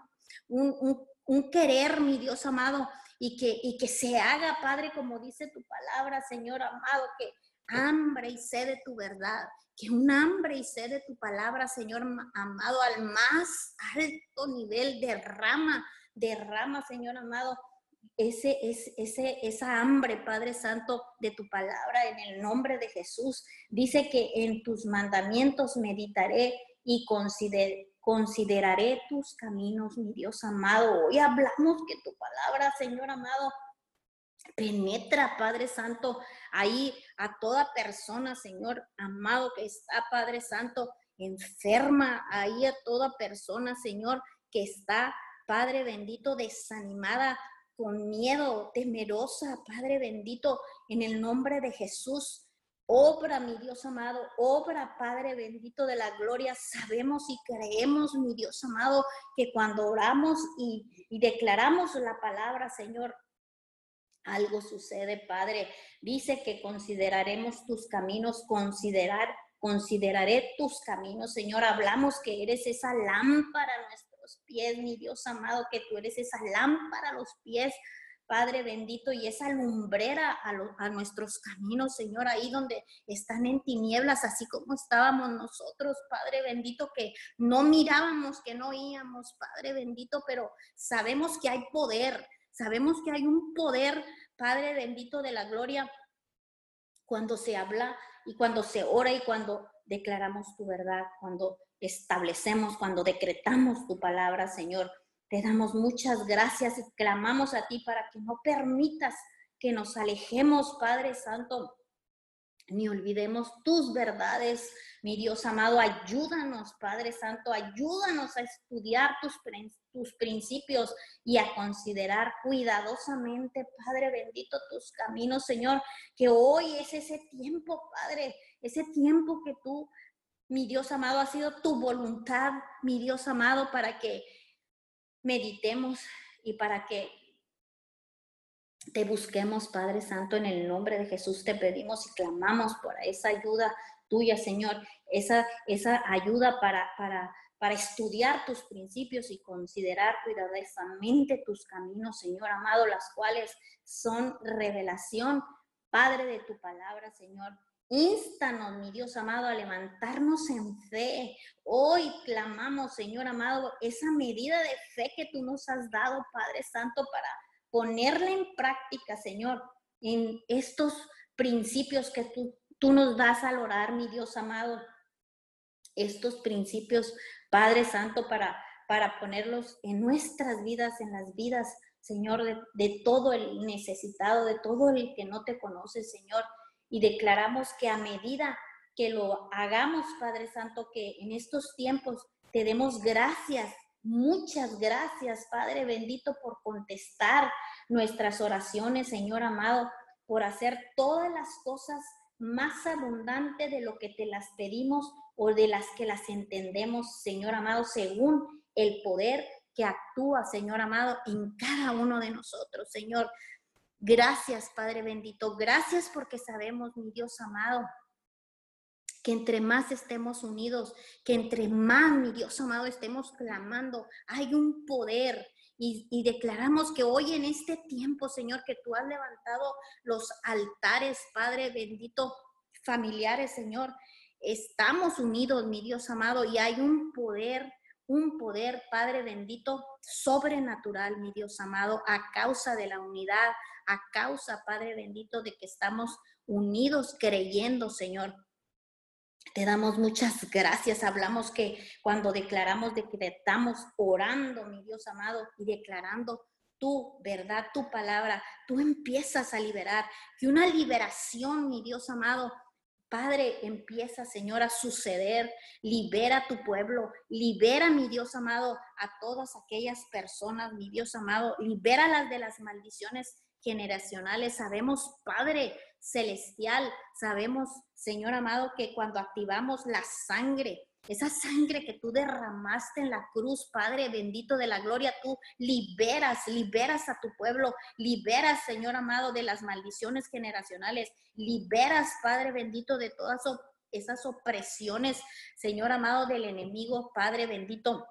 un, querer, mi Dios amado, y que, y que se haga, Padre, como dice tu palabra, Señor amado, que hambre y sed de tu verdad, que un hambre y sed de tu palabra, Señor amado, al más alto nivel, derrama, derrama, Señor amado, ese, ese, esa hambre, Padre Santo, de tu palabra en el nombre de Jesús. Dice que en tus mandamientos meditaré y consideraré consideraré tus caminos, mi Dios amado. Hoy hablamos que tu palabra, Señor amado, penetra, Padre Santo, ahí a toda persona, Señor amado, que está, Padre Santo, enferma, ahí a toda persona, Señor, que está, Padre bendito, desanimada, con miedo, temerosa, Padre bendito, en el nombre de Jesús. Obra, mi Dios amado, obra, Padre bendito de la gloria. Sabemos y creemos, mi Dios amado, que cuando oramos y, declaramos la palabra, Señor, algo sucede, Padre. Dice que consideraremos tus caminos, considerar, consideraré tus caminos, Señor. Hablamos que eres esa lámpara a nuestros pies, mi Dios amado, que tú eres esa lámpara a los pies Padre bendito, y esa lumbrera a, nuestros caminos, Señor, ahí donde están en tinieblas, así como estábamos nosotros, Padre bendito, que no mirábamos, que no oíamos, Padre bendito, pero sabemos que hay poder, sabemos que hay un poder, Padre bendito de la gloria, cuando se habla y cuando se ora y cuando declaramos tu verdad, cuando establecemos, cuando decretamos tu palabra, Señor. Te damos muchas gracias y clamamos a ti para que no permitas que nos alejemos, Padre Santo, ni olvidemos tus verdades. Mi Dios amado, ayúdanos, Padre Santo, ayúdanos a estudiar tus, tus principios y a considerar cuidadosamente, Padre bendito, tus caminos, Señor, que hoy es ese tiempo, Padre, ese tiempo que tú, mi Dios amado, ha sido tu voluntad, mi Dios amado, para que meditemos y para que te busquemos, Padre Santo, en el nombre de Jesús te pedimos y clamamos por esa ayuda tuya, Señor, esa, esa ayuda para, para, para estudiar tus principios y considerar cuidadosamente tus caminos, Señor amado, las cuales son revelación, Padre de tu palabra, Señor. Instanos, mi Dios amado, a levantarnos en fe. Hoy clamamos, Señor amado, esa medida de fe que tú nos has dado, Padre Santo, para ponerla en práctica, Señor, en estos principios que tú, tú nos das al orar, mi Dios amado. Estos principios, Padre Santo, para, para ponerlos en nuestras vidas, en las vidas, Señor, de, de todo el necesitado, de todo el que no te conoce, Señor y declaramos que a medida que lo hagamos, Padre Santo, que en estos tiempos te demos gracias, muchas gracias, Padre bendito, por contestar nuestras oraciones, Señor amado, por hacer todas las cosas más abundante de lo que te las pedimos o de las que las entendemos, Señor amado, según el poder que actúa, Señor amado, en cada uno de nosotros, Señor. Gracias, Padre bendito. Gracias porque sabemos, mi Dios amado, que entre más estemos unidos, que entre más, mi Dios amado, estemos clamando, hay un poder. Y, y, declaramos que hoy en este tiempo, Señor, que tú has levantado los altares, Padre bendito, familiares, Señor. Estamos unidos, mi Dios amado, y hay un poder, un poder, Padre bendito, sobrenatural, mi Dios amado, a causa de la unidad, a causa, Padre bendito, de que estamos unidos creyendo, Señor. Te damos muchas gracias. Hablamos que cuando declaramos, decretamos, orando, mi Dios amado, y declarando tu verdad, tu palabra, tú empiezas a liberar. Que una liberación, mi Dios amado, Padre, empieza, Señor, a suceder. Libera a tu pueblo. Libera, mi Dios amado, a todas aquellas personas, mi Dios amado. Libéralas de las maldiciones generacionales. Sabemos, Padre celestial, sabemos, Señor amado, que cuando activamos la sangre, esa sangre que tú derramaste en la cruz, Padre bendito de la gloria, tú liberas, liberas a tu pueblo, liberas, Señor amado, de las maldiciones generacionales, liberas, Padre bendito, de todas esas opresiones, Señor amado, del enemigo, Padre bendito.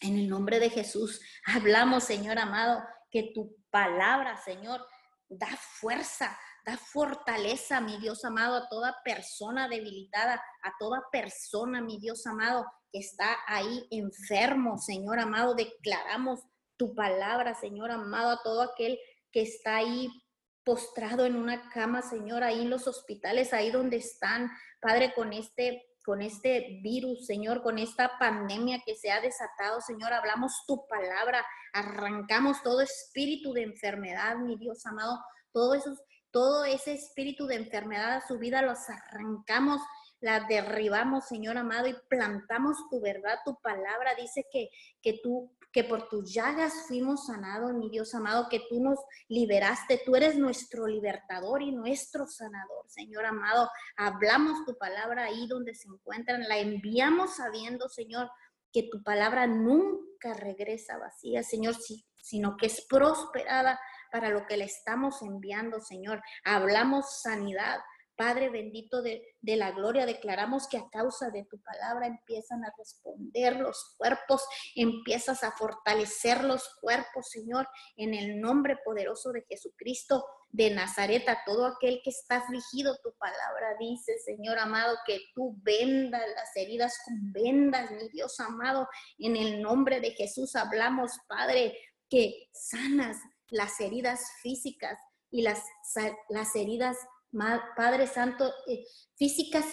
En el nombre de Jesús, hablamos, Señor amado, que tu palabra, Señor, da fuerza, da fortaleza, mi Dios amado, a toda persona debilitada, a toda persona, mi Dios amado, que está ahí enfermo, Señor amado. Declaramos tu palabra, Señor amado, a todo aquel que está ahí postrado en una cama, Señor, ahí en los hospitales, ahí donde están, Padre, con este con este virus, Señor, con esta pandemia que se ha desatado, Señor, hablamos tu palabra, arrancamos todo espíritu de enfermedad, mi Dios amado, todo eso, todo ese espíritu de enfermedad a su vida los arrancamos la derribamos, Señor amado, y plantamos tu verdad, tu palabra. Dice que, que tú, que por tus llagas fuimos sanados, mi Dios amado, que tú nos liberaste. Tú eres nuestro libertador y nuestro sanador, Señor amado. Hablamos tu palabra ahí donde se encuentran, la enviamos sabiendo, Señor, que tu palabra nunca regresa vacía, Señor, sino que es prosperada para lo que le estamos enviando, Señor. Hablamos sanidad, Padre bendito de, la gloria, declaramos que a causa de tu palabra empiezan a responder los cuerpos, empiezas a fortalecer los cuerpos, Señor, en el nombre poderoso de Jesucristo de Nazaret, a todo aquel que está afligido, tu palabra dice, Señor amado, que tú vendas las heridas con vendas, mi Dios amado, en el nombre de Jesús hablamos, Padre, que sanas las heridas físicas y las, las heridas Padre Santo, eh, físicas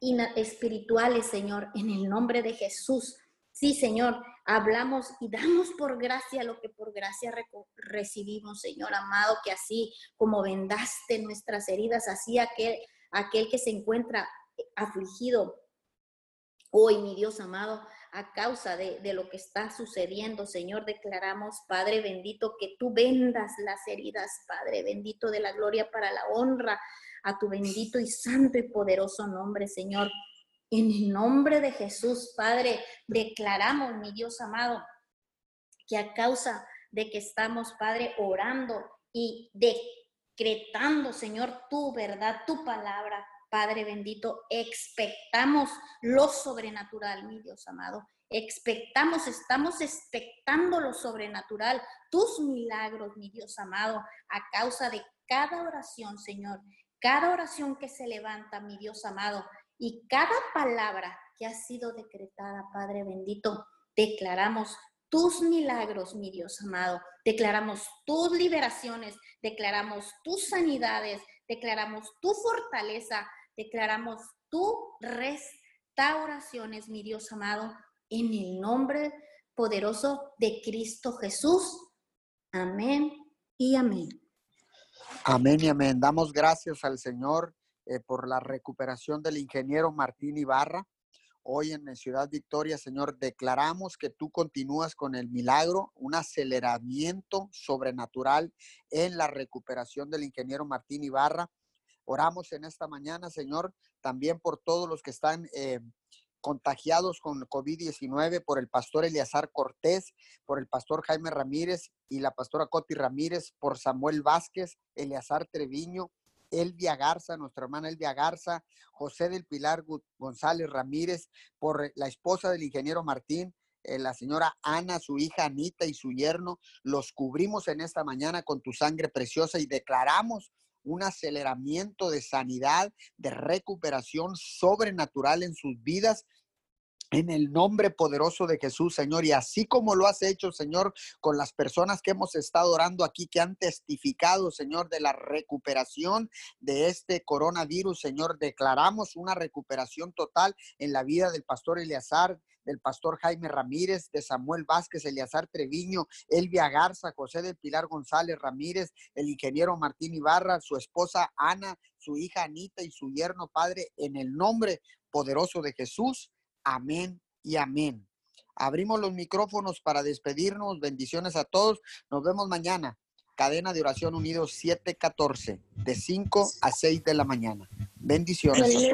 y espirituales, Señor, en el nombre de Jesús. Sí, Señor, hablamos y damos por gracia lo que por gracia recibimos, Señor amado, que así como vendaste nuestras heridas, así aquel, aquel que se encuentra afligido hoy, mi Dios amado, a causa de, de, lo que está sucediendo, Señor, declaramos, Padre bendito, que tú vendas las heridas, Padre bendito de la gloria para la honra a tu bendito y santo y poderoso nombre, Señor. En el nombre de Jesús, Padre, declaramos, mi Dios amado, que a causa de que estamos, Padre, orando y decretando, Señor, tu verdad, tu palabra, Padre bendito, expectamos lo sobrenatural, mi Dios amado. Expectamos, estamos expectando lo sobrenatural, tus milagros, mi Dios amado, a causa de cada oración, Señor, cada oración que se levanta, mi Dios amado, y cada palabra que ha sido decretada, Padre bendito, declaramos tus milagros, mi Dios amado, declaramos tus liberaciones, declaramos tus sanidades, declaramos tu fortaleza, declaramos tu restauraciones, mi Dios amado, en el nombre poderoso de Cristo Jesús. Amén y amén. Amén y amén. Damos gracias al Señor eh, por la recuperación del ingeniero Martín Ibarra. Hoy en Ciudad Victoria, Señor, declaramos que tú continúas con el milagro, un aceleramiento sobrenatural en la recuperación del ingeniero Martín Ibarra. Oramos en esta mañana, Señor, también por todos los que están eh, contagiados con COVID-19 por el pastor Eleazar Cortés, por el pastor Jaime Ramírez y la pastora Coti Ramírez, por Samuel Vázquez, Eleazar Treviño, Elvia Garza, nuestra hermana Elvia Garza, José del Pilar González Ramírez, por la esposa del ingeniero Martín, eh, la señora Ana, su hija Anita y su yerno. Los cubrimos en esta mañana con tu sangre preciosa y declaramos un aceleramiento de sanidad, de recuperación sobrenatural en sus vidas en el nombre poderoso de Jesús, Señor. Y así como lo has hecho, Señor, con las personas que hemos estado orando aquí, que han testificado, Señor, de la recuperación de este coronavirus, Señor, declaramos una recuperación total en la vida del pastor Eleazar, del pastor Jaime Ramírez, de Samuel Vázquez, Eleazar Treviño, Elvia Garza, José del Pilar González Ramírez, el ingeniero Martín Ibarra, su esposa Ana, su hija Anita y su yerno Padre, en el nombre poderoso de Jesús. Amén y amén. Abrimos los micrófonos para despedirnos. Bendiciones a todos. Nos vemos mañana. Cadena de Oración Unidos 714, de 5 a 6 de la mañana. Bendiciones.